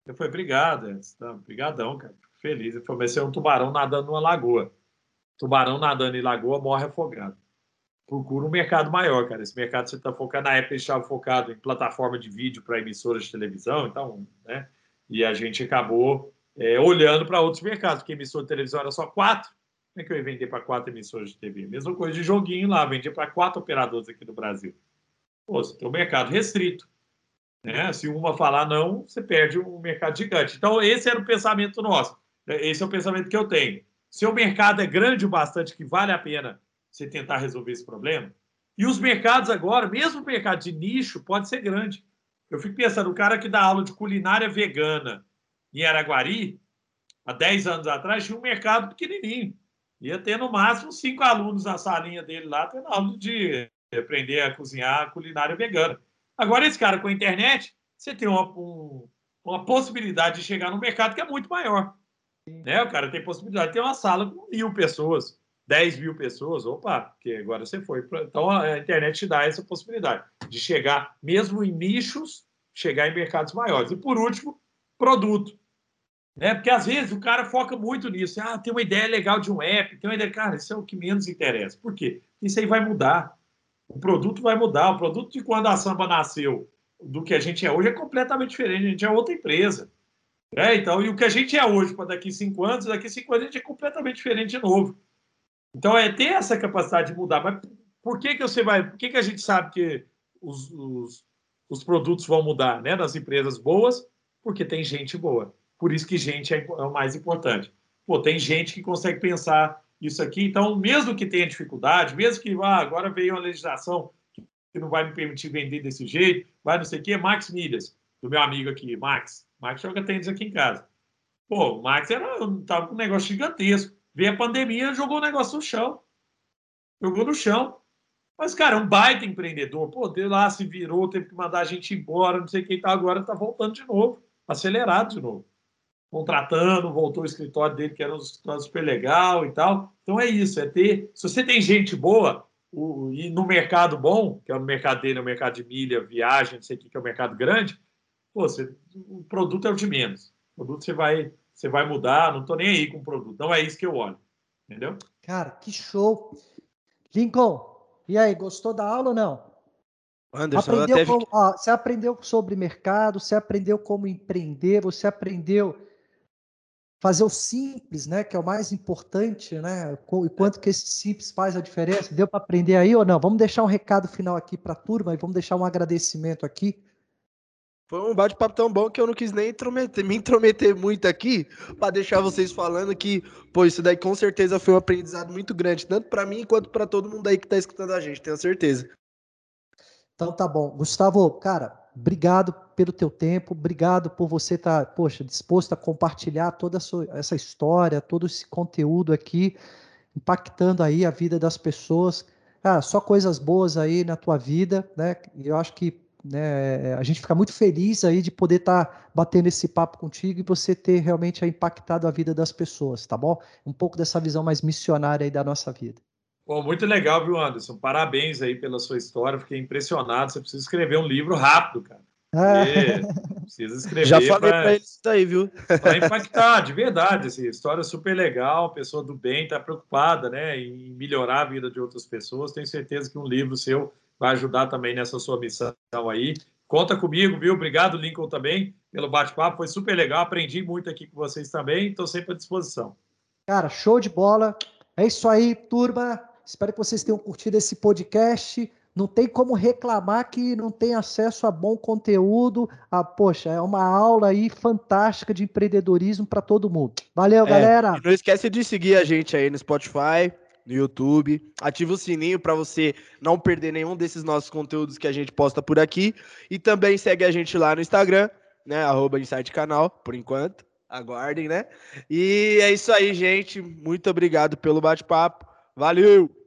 Eu falei, obrigado, Edson, tá, obrigadão, cara, fico feliz. Ele falou, mas você é um tubarão nadando numa lagoa. Tubarão nadando em lagoa morre afogado. Procura um mercado maior, cara. Esse mercado você está focado, na época estava focado em plataforma de vídeo para emissoras de televisão, então, né? E a gente acabou é, olhando para outros mercados, porque emissora de televisão era só quatro. Como é que eu ia vender para quatro emissoras de TV? Mesma coisa de joguinho lá, vendia para quatro operadores aqui no Brasil. Pô, você tem um mercado restrito. Né? Se uma falar não, você perde um mercado gigante. Então, esse era o pensamento nosso. Esse é o pensamento que eu tenho. Seu mercado é grande o bastante que vale a pena você tentar resolver esse problema. E os mercados agora, mesmo o mercado de nicho, pode ser grande. Eu fico pensando, o cara que dá aula de culinária vegana em Araguari, há 10 anos atrás, tinha um mercado pequenininho. Ia ter no máximo cinco alunos na salinha dele lá, tendo aula de aprender a cozinhar culinária vegana. Agora, esse cara com a internet, você tem uma, um, uma possibilidade de chegar no mercado que é muito maior. Né? O cara tem possibilidade de ter uma sala com mil pessoas, 10 mil pessoas, opa, porque agora você foi. Pra... Então a internet te dá essa possibilidade de chegar, mesmo em nichos, chegar em mercados maiores. E por último, produto. Né? Porque às vezes o cara foca muito nisso. Ah, tem uma ideia legal de um app, tem uma ideia. Cara, isso é o que menos interessa. Por quê? Isso aí vai mudar. O produto vai mudar. O produto de quando a samba nasceu do que a gente é hoje é completamente diferente. A gente é outra empresa. É, então, e o que a gente é hoje para daqui cinco anos, daqui cinco anos a gente é completamente diferente de novo. Então, é ter essa capacidade de mudar. Mas por que, que você vai. Por que, que a gente sabe que os, os, os produtos vão mudar né, nas empresas boas? Porque tem gente boa. Por isso que gente é, é o mais importante. Pô, tem gente que consegue pensar isso aqui. Então, mesmo que tenha dificuldade, mesmo que ah, agora veio uma legislação que não vai me permitir vender desse jeito, vai não sei o quê, Max Milhas, do meu amigo aqui, Max. Max joga tênis aqui em casa. Pô, o Max era, tava com um negócio gigantesco. Veio a pandemia, jogou o negócio no chão. Jogou no chão. Mas, cara, é um baita empreendedor. Pô, deu lá, se virou, teve que mandar a gente embora, não sei quem tá agora, tá voltando de novo, acelerado de novo contratando, voltou o escritório dele, que era um escritório super legal e tal. Então é isso, é ter. Se você tem gente boa, o, e no mercado bom, que é o mercado dele, é o mercado de milha, viagem, não sei o que, que é o mercado grande, pô, você, o produto é o de menos. O produto você vai, você vai mudar, não estou nem aí com o produto. Não é isso que eu olho. Entendeu? Cara, que show. Lincoln, e aí, gostou da aula ou não? Anderson, aprendeu até... como, ó, você aprendeu sobre mercado, você aprendeu como empreender, você aprendeu fazer o simples, né, que é o mais importante, né, e quanto que esse simples faz a diferença. Deu para aprender aí ou não? Vamos deixar um recado final aqui para a turma e vamos deixar um agradecimento aqui. Foi um bate-papo tão bom que eu não quis nem intrometer, me intrometer muito aqui para deixar vocês falando que, pô, isso daí com certeza foi um aprendizado muito grande, tanto para mim quanto para todo mundo aí que está escutando a gente, tenho certeza. Então tá bom. Gustavo, cara, obrigado pelo teu tempo, obrigado por você estar, tá, poxa, disposto a compartilhar toda sua, essa história, todo esse conteúdo aqui, impactando aí a vida das pessoas. Ah, só coisas boas aí na tua vida, né? Eu acho que né, a gente fica muito feliz aí de poder estar tá batendo esse papo contigo e você ter realmente impactado a vida das pessoas, tá bom? Um pouco dessa visão mais missionária aí da nossa vida. Bom, muito legal, viu, Anderson? Parabéns aí pela sua história. Fiquei impressionado. Você precisa escrever um livro rápido, cara. É. Precisa escrever. Já falei para eles isso aí, viu? Para impactar, de verdade. Assim, história super legal, pessoa do bem, está preocupada né, em melhorar a vida de outras pessoas. Tenho certeza que um livro seu vai ajudar também nessa sua missão aí. Conta comigo, viu? Obrigado, Lincoln, também, pelo bate-papo. Foi super legal. Aprendi muito aqui com vocês também. Estou sempre à disposição. Cara, show de bola. É isso aí, turma. Espero que vocês tenham curtido esse podcast. Não tem como reclamar que não tem acesso a bom conteúdo. Ah, poxa, é uma aula aí fantástica de empreendedorismo para todo mundo. Valeu, é, galera. não esquece de seguir a gente aí no Spotify, no YouTube. Ativa o sininho para você não perder nenhum desses nossos conteúdos que a gente posta por aqui. E também segue a gente lá no Instagram, né? Arroba Insight Canal, por enquanto. Aguardem, né? E é isso aí, gente. Muito obrigado pelo bate-papo. Valeu!